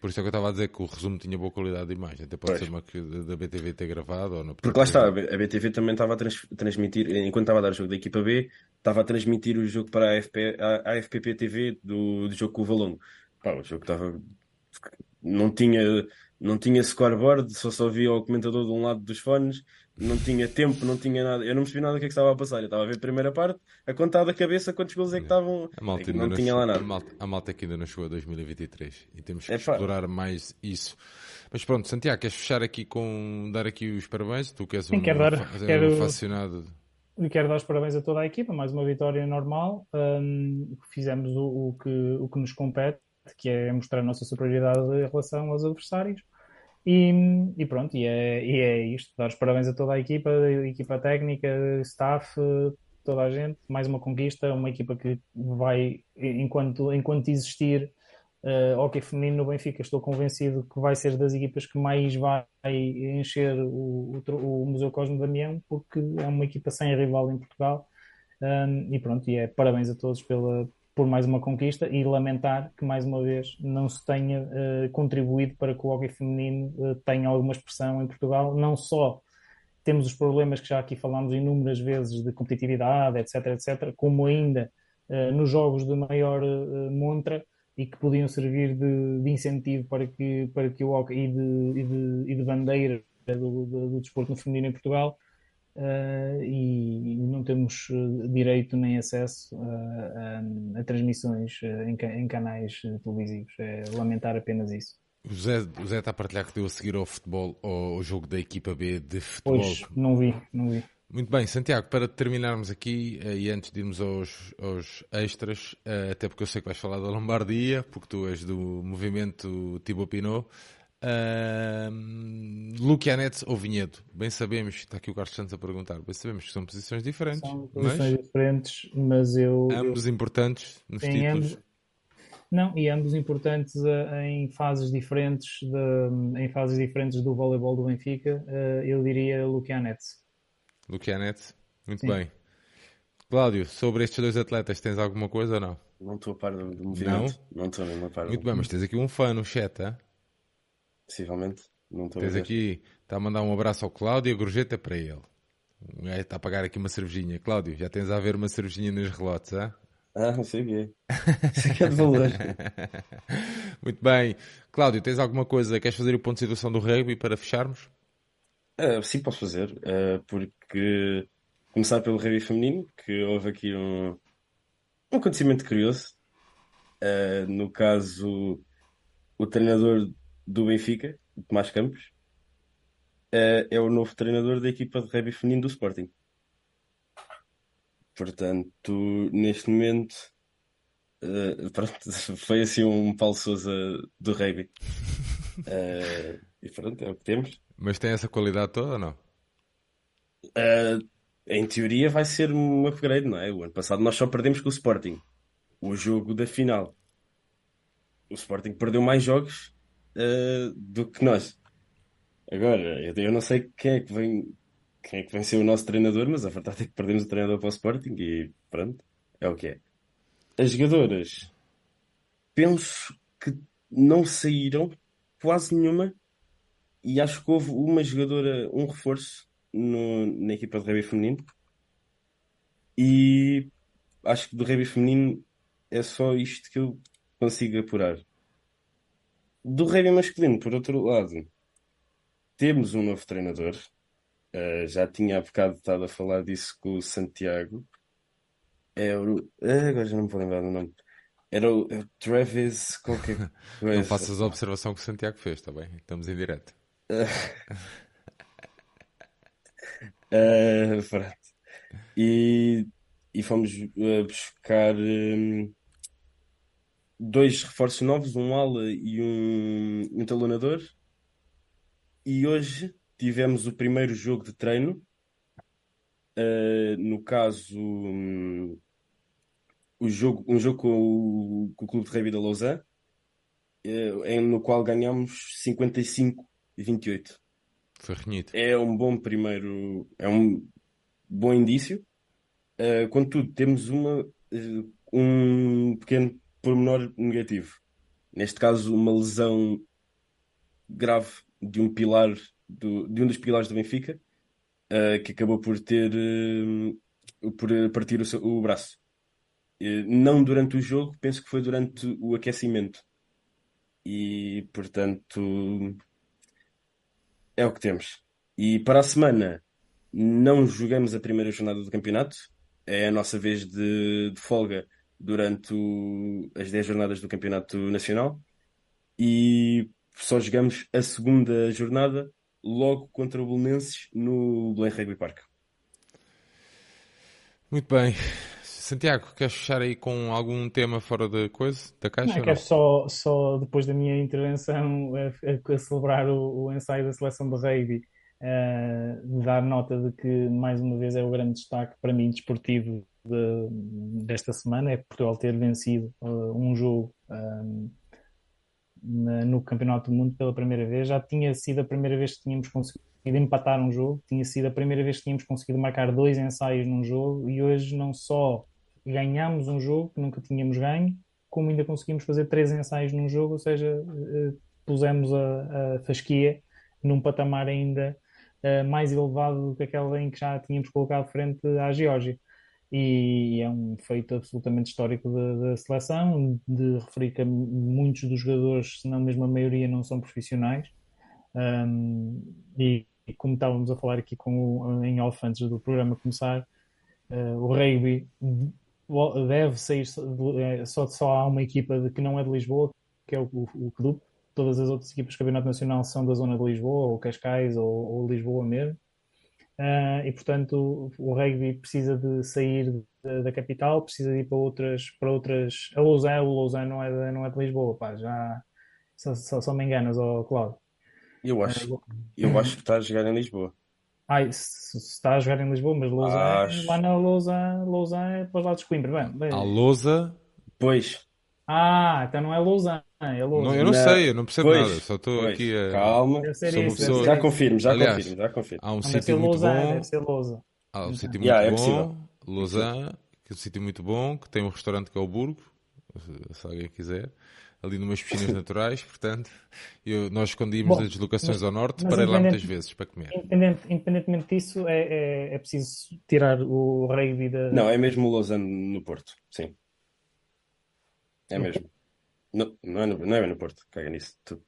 Por isso é que eu estava a dizer que o resumo tinha boa qualidade de imagem. Até pode Pois. ser uma que da BTV ter gravado ou não. Porque lá está, a BTV também estava a trans- transmitir, enquanto estava a dar o jogo da equipa B, estava a transmitir o jogo para a, AFP, a, a FPP TV do, do jogo com o Valongo. Pá, o jogo estava. Não tinha, não tinha scoreboard, só só via o comentador de um lado dos fones, não tinha tempo, não tinha nada. Eu não percebi nada do que é que estava a passar. Eu estava a ver a primeira parte, a contar da cabeça quantos gols é que estavam. A malta, é que ainda não não tinha lá chegou- nada. A malta, a malta que ainda não chegou a 2023 e temos que Epá. explorar mais isso. Mas pronto, Santiago, queres fechar aqui com dar aqui os parabéns? Tu que és Sim, um, quero dar- quero- um aficionado. E quero dar os parabéns a toda a equipa, mais uma vitória normal. Hum, fizemos o, o que, o que nos compete, que é mostrar a nossa superioridade em relação aos adversários. E, e pronto, e é, e é isto. Dar os parabéns a toda a equipa, equipa técnica, staff, toda a gente. Mais uma conquista, uma equipa que vai, enquanto, enquanto existir, Uh, hockey feminino no Benfica, estou convencido que vai ser das equipas que mais vai encher o, o, o Museu Cosme Damião, porque é uma equipa sem rival em Portugal. Um, e pronto, e é parabéns a todos pela, por mais uma conquista e lamentar que mais uma vez não se tenha uh, contribuído para que o hockey feminino uh, tenha alguma expressão em Portugal, não só temos os problemas que já aqui falámos inúmeras vezes de competitividade, etc, etc, como ainda uh, nos jogos de maior montra e que podiam servir de, de, incentivo para que, para que o hockey e de, e de, e de bandeira do, do, do desporto no feminino em Portugal uh, e, não temos eh, direito nem acesso a, a, a transmissões eh, em, em, canais televisivos. É lamentar apenas isso. O José, o José está a partilhar que deu a seguir ao futebol, ao jogo da equipa B de futebol. Pois, não vi, não vi. Muito bem, Santiago, para terminarmos aqui e antes de irmos aos, aos extras, até porque eu sei que vais falar da Lombardia, porque tu és do movimento Thibaut Pinot, Uh, Lucianete ou Vinhedo? Bem sabemos, está aqui o Carlos Santos a perguntar, bem sabemos que são posições diferentes. São posições mas... diferentes, mas eu. Ambos eu... importantes nos títulos. Ambos... Não, e ambos importantes uh, em fases diferentes de, em fases diferentes do voleibol do Benfica, uh, eu diria Lucianete. Lucianete, muito Sim. bem. Cláudio, sobre estes dois atletas, tens alguma coisa ou não? Não estou a par do movimento. Não? Não estou nem a par. Muito bem, mas tens aqui um fã no chat, hein? Possivelmente. Não estou Tens aqui, está a mandar um abraço ao Cláudio e a gorjeta para ele. Está a pagar aqui uma cervejinha. Cláudio, já tens a ver uma cervejinha nos relotes, ah? Ah, não sei o quê. Isso que é de valor. Muito bem. Cláudio, tens alguma coisa? Queres fazer o ponto de situação do rugby para fecharmos? Uh, sim, posso fazer. Uh, porque começar pelo rugby feminino, que houve aqui um, um acontecimento curioso. Uh, no caso, o treinador do Benfica, Tomás Campos, é, é o novo treinador da equipa de rugby feminino do Sporting. Portanto, neste momento, uh, pronto, foi assim um Paulo Souza do rugby. Uh, e pronto, é o que temos. Mas tem essa qualidade toda ou não? Uh, em teoria vai ser um upgrade, não é? O ano passado nós só perdemos com o Sporting. O jogo da final. O Sporting perdeu mais jogos uh, do que nós. Agora, eu, eu, não sei quem é que vem quem é que vem ser o nosso treinador, mas a verdade é que perdemos o treinador para o Sporting e pronto, é o que é. As jogadoras, penso que não saíram quase nenhuma e acho que houve uma jogadora, um reforço no, na equipa de rugby feminino e acho que do rugby feminino é só isto que eu consigo apurar. Do rugby masculino, por outro lado, temos um novo treinador. Uh, já tinha há bocado estado a falar disso com o Santiago. É o. Uh, agora já não me vou lembrar do nome. Era o, é o Travis qualquer coisa. Não faças a observação que o Santiago fez, está bem? Estamos em direto. Uh, pronto. E, e fomos buscar. Um, dois reforços novos, um ala e um, um talonador. E hoje tivemos o primeiro jogo de treino. Uh, no caso, um, o jogo, um jogo com o, com o Clube de Rugby da Lausanne, uh, no qual ganhamos 55 e 28. Foi renhido. É um bom primeiro, é um bom indício. Uh, contudo, temos uma, um pequeno pormenor negativo. Neste caso, uma lesão grave de um pilar, do, de um dos pilares do Benfica, uh, que acabou por ter uh, por partir o, seu, o braço. Uh, não durante o jogo, penso que foi durante o aquecimento. E portanto é o que temos. E para a semana não jogamos a primeira jornada do campeonato. É a nossa vez de, de folga durante o, as 10 jornadas do Campeonato Nacional e só jogamos a segunda jornada logo contra o Belenenses no Belém Rugby Park. Muito bem. Santiago, queres fechar aí com algum tema fora da coisa, da caixa? Não, quero só, só, depois da minha intervenção, a, a, a celebrar o, o, ensaio da seleção de rugby, uh, dar nota de que, mais uma vez, é o grande destaque para mim desportivo de, desta semana é Portugal ter vencido uh, um jogo um, na, no Campeonato do Mundo pela primeira vez. Já tinha sido a primeira vez que tínhamos conseguido empatar um jogo, tinha sido a primeira vez que tínhamos conseguido marcar dois ensaios num jogo e hoje não só ganhámos um jogo que nunca tínhamos ganho, como ainda conseguimos fazer três ensaios num jogo, ou seja, uh, pusemos a, a fasquia num patamar ainda uh, mais elevado do que aquela em que já tínhamos colocado frente à Geórgia. E é um feito absolutamente histórico da, da seleção, de referir que muitos dos jogadores, se não mesmo a maioria, não são profissionais. Um, e, como estávamos a falar aqui com, em off antes do programa começar, uh, o rugby deve sair é, só, só há uma equipa de, que não é de Lisboa, que é o, o, o clube. Todas as outras equipas do Campeonato Nacional são da zona de Lisboa, ou Cascais, ou, ou Lisboa mesmo. Uh, e portanto o, o rugby precisa de sair de, da capital, precisa de ir para outras, para outras. A Lausanne, o Lausanne não é de, não é de Lisboa, pá, já só, só, só me enganas, oh, Cláudio. Eu acho, uh, eu acho que está a jogar em Lisboa. Ai, se, se está a jogar em Lisboa, mas Lausanne, Acho... lá na Lousa, Lausanne é para os lados de Coimbra. Bem, bem. A Lousa? Pois. Ah, então não é Lausanne, é Lousa. Não, eu não, não, sei, eu não percebo pois, nada, só estou aqui a... Calma, isso, pessoa... já confirmo, já Aliás, confirmo, já confirmo. Há um sítio muito bom... Deve ser Lousa. Há um sítio muito yeah, bom, é Lausanne, que é um sítio muito bom, que tem um restaurante que é o Burgo, se alguém quiser ali numas piscinas naturais, portanto, eu, nós escondíamos Bom, as deslocações mas, ao norte para ir lá muitas vezes para comer. Independente, independentemente disso, é, é, é, preciso tirar o rei da. Não, é mesmo o Lausanne no Porto, sim. É mesmo. Não, não, é no, não é no Porto, caga nisso. Tu,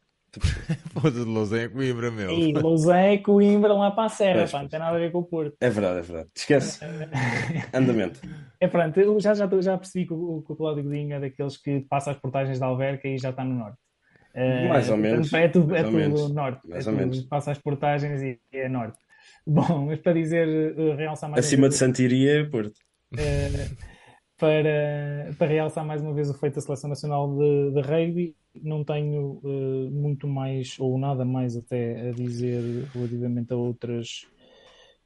Pô, de Lausanne é Coimbra, meu. E Lausanne é Coimbra lá para a Serra, pá, não tem nada a ver com o Porto. É verdade, é verdade. Esquece. Andamento. É pronto, eu já, já, já percebi que o, que o Cláudio Godinho é daqueles que passa as portagens da Alverca e já está no norte. Uh, mais ou menos. É tudo, é tudo menos. norte. Mais é ou menos. Passa as portagens e é norte. Bom, mas para dizer, uh, realçar mais. Acima de Santiria é Porto. Uh, para, para realçar mais uma vez o feito da Seleção Nacional de, de Rugby, não tenho uh, muito mais ou nada mais até a dizer relativamente a outras.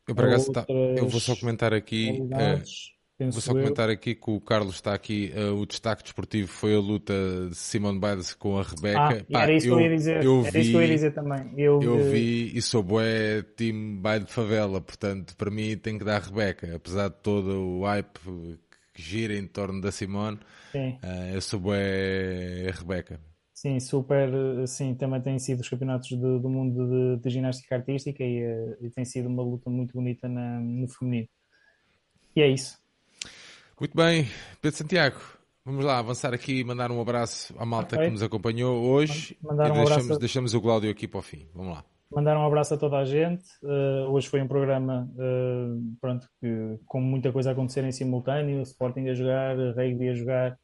Eu, por acaso, tá, eu vou só comentar aqui. Uh, vou só eu. comentar aqui que o Carlos está aqui. Uh, o destaque desportivo foi a luta de Simone Biles com a Rebeca. Ah, era isso eu, que eu ia dizer. Eu vi, era isso que eu ia dizer também. Eu, eu vi e sou bué time baile de favela, portanto, para mim tem que dar a Rebeca, apesar de todo o hype que gira em torno da Simone. Sim. Uh, eu sou a Rebeca. Sim, super. Sim, também tem sido os campeonatos do, do mundo de, de, ginástica artística e, eh, e, tem sido uma luta muito bonita na, no feminino. E é isso. Muito bem, Pedro Santiago. Vamos lá avançar aqui e mandar um abraço à malta okay. que nos acompanhou hoje. Mandar um e deixamos, abraço... deixamos o Cláudio aqui para o fim. Vamos lá. Mandar um abraço a toda a gente. Uh, hoje foi um programa uh, pronto, que, com muita coisa a acontecer em simultâneo, Sporting a jogar, Rugby a jogar,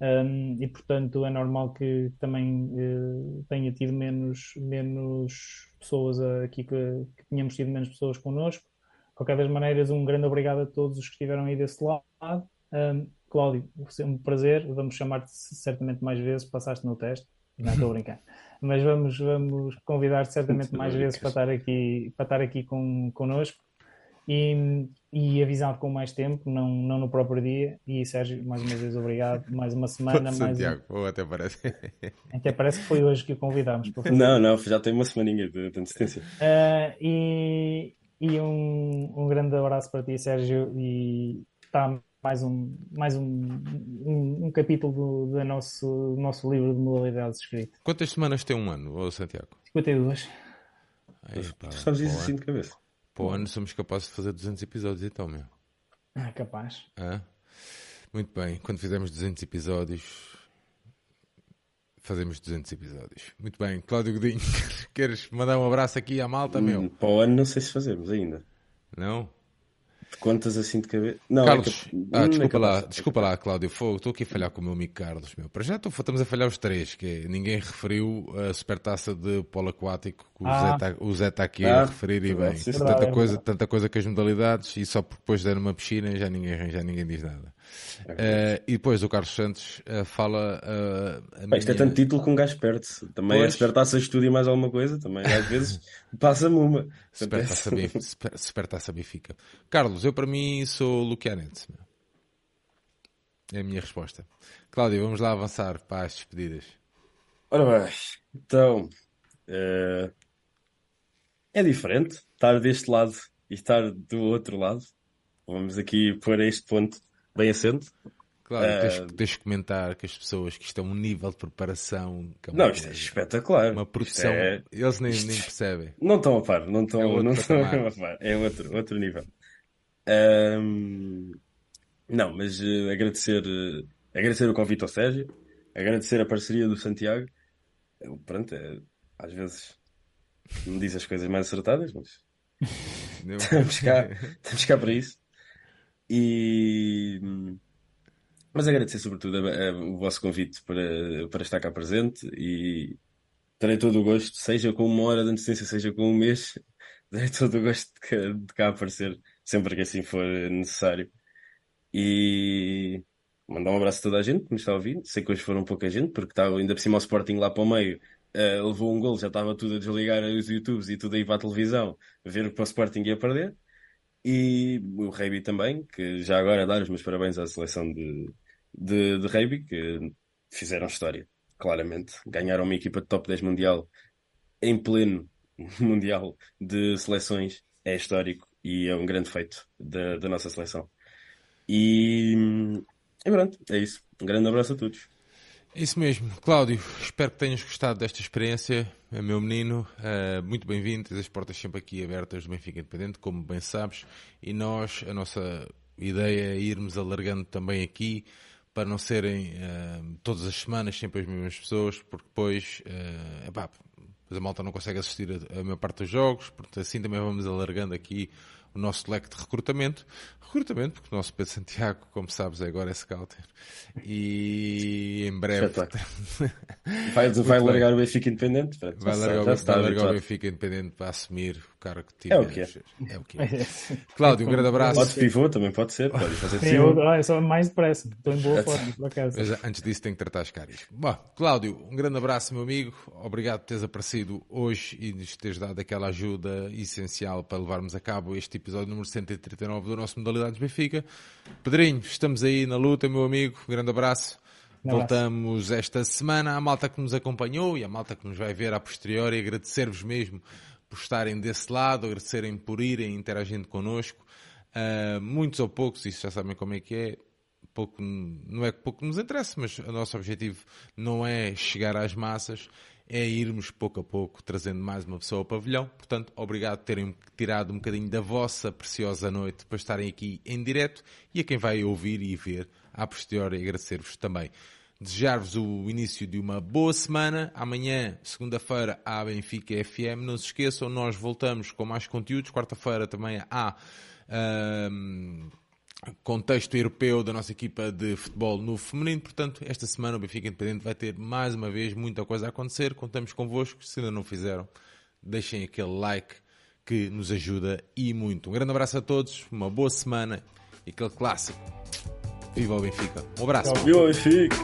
um, e portanto é normal que também uh, tenha tido menos, menos pessoas aqui, que, que tenhamos tido menos pessoas connosco. De qualquer das maneiras, um grande obrigado a todos os que estiveram aí desse lado. Um, Cláudio, foi um prazer. Vamos chamar-te certamente mais vezes. Passaste no teste. Não estou a brincar. Mas vamos, vamos convidar-te certamente mais vezes para estar aqui, para estar aqui com, connosco e, e avisado com mais tempo, não, não no próprio dia. E Sérgio, mais uma vez, obrigado. Mais uma semana. Santiago, mais um... até parece. Até parece que foi hoje que o convidámos. Não, não, já tem uma semaninha de, de antecedência. Uh, e e um, um grande abraço para ti, Sérgio. E está mais um, mais um, um, um capítulo do, do, nosso, do nosso livro de modalidades escrito. Quantas semanas tem um ano, Santiago? 52. Ai, pá, tu sabes isso assim de cabeça? Para o ano somos capazes de fazer 200 episódios então, meu. Ah, capaz. Ah? Muito bem, quando fizermos 200 episódios, fazemos 200 episódios. Muito bem, Cláudio Godinho, queres mandar um abraço aqui à malta, meu? Hum, para o ano não sei se fazemos ainda. Não? Contas assim de cabeça. Não, Carlos, é que... ah, hum, desculpa, é lá, desculpa lá, Cláudio. Estou aqui a falhar com o meu amigo Carlos. Meu. Para já tô, estamos a falhar os três, que é, ninguém referiu a supertaça de polo aquático que ah. o Zé está tá aqui ah, a referir e bem. Tanta coisa, tanta coisa com as modalidades e só depois de dar uma piscina já ninguém, já ninguém diz nada. Uh, e depois o Carlos Santos uh, fala. Uh, minha... Isto é tanto título que um gajo perde -se. Também pois... é supertaça estúdio mais alguma coisa, também às vezes passa-me uma. Supertaça super, super Benfica. Carlos, eu para mim sou Lucianense. É a minha resposta. Cláudio, vamos lá avançar para as despedidas. Ora bem, então eh, é diferente estar deste lado e estar do outro lado. Vamos aqui pôr este ponto bem assente. Claro, tens, Eh, tens que comentar que as pessoas que isto é um nível de preparação, é não, isto é espetacular. uma produção, é- eles nem, nem percebem. Não estão a par, não É estão, outro não estão a par. É outro, outro nível. Ahm, não, mas eh, agradecer, eh, agradecer o convite ao Sérgio, agradecer a parceria do Santiago. Eh, Pronto, é, às vezes me diz as coisas mais acertadas, mas estamos cá, estamos cá para isso. E, mas agradecer sobretudo a- a- o vosso convite para, para estar cá presente e terei todo o gosto, seja com uma hora de antecedência, seja com um mês, terei todo o gosto de cá, de cá aparecer, sempre que assim for necessário. E mandar um abraço a toda a gente que nos está a ouvir. Sei que hoje foram pouca gente, porque estava ainda por cima o Sporting lá para o meio. eh, levou um gol, já estava tudo a desligar os YouTubes e tudo aí para a televisão, a ver que o Sporting ia perder. E o Reiby também, que já agora dar os meus parabéns à seleção de, de, de Reiby, que fizeram história, claramente. Ganharam uma equipa de top 10 mundial em pleno mundial de seleções. É histórico e é um grande feito da, da nossa seleção. E, e pronto, é isso. Um grande abraço a todos. Isso mesmo, Cláudio, espero que tenhas gostado desta experiência, é meu menino, eh, muito bem-vindo, as portas sempre aqui abertas do Benfica Independente, como bem sabes, e nós, a nossa ideia é irmos alargando também aqui, para não serem eh, todas as semanas sempre as mesmas pessoas, porque depois, eh, epá, a malta não consegue assistir a, a maior parte dos jogos, portanto assim também vamos alargando aqui o nosso leque de recrutamento. Recrutamento, porque o nosso Pedro Santiago, como sabes, é agora é scouter. E em breve. Vai, vai bem. largar o Benfica Independente? Vai largar, vai largar o. Benfica Independente para assumir o cargo que É o que É o que é. Cláudio, um grande abraço. Pode pivô, também pode ser. Pode fazer Sim, eu, olha, só mais depressa. Estou em boa forma, por acaso. Mas antes disso tenho que tratar as caras. Bom, Cláudio, um grande abraço, meu amigo. Obrigado por teres aparecido hoje e nos teres dado aquela ajuda essencial para levarmos a cabo este episódio número 139 do nosso Modalidades Benfica. Pedrinho, estamos aí na luta, meu amigo. Um grande abraço. Abraço. Voltamos esta semana à malta que nos acompanhou e à malta que nos vai ver a posteriori. Agradecer-vos mesmo por estarem desse lado, agradecerem por irem interagindo connosco. Ah, muitos ou poucos, isso já sabem como é que é. Pouco, não é que pouco nos interessa, mas o nosso objetivo não é chegar às massas, é irmos pouco a pouco trazendo mais uma pessoa ao pavilhão. Portanto, obrigado por terem tirado um bocadinho da vossa preciosa noite para estarem aqui em direto e a quem vai ouvir e ver a posteriori agradecer-vos também. Desejar-vos o início de uma boa semana. Amanhã, segunda-feira, há Benfica FM. Não se esqueçam, nós voltamos com mais conteúdos. Quarta-feira também há ahm, contexto europeu da nossa equipa de futebol no feminino. Portanto, esta semana o Benfica Independente vai ter mais uma vez muita coisa a acontecer. Contamos convosco. Se ainda não fizeram, deixem aquele like que nos ajuda e muito. Um grande abraço a todos, uma boa semana e aquele clássico. Viva o Benfica. Um abraço. Viu, Benfica?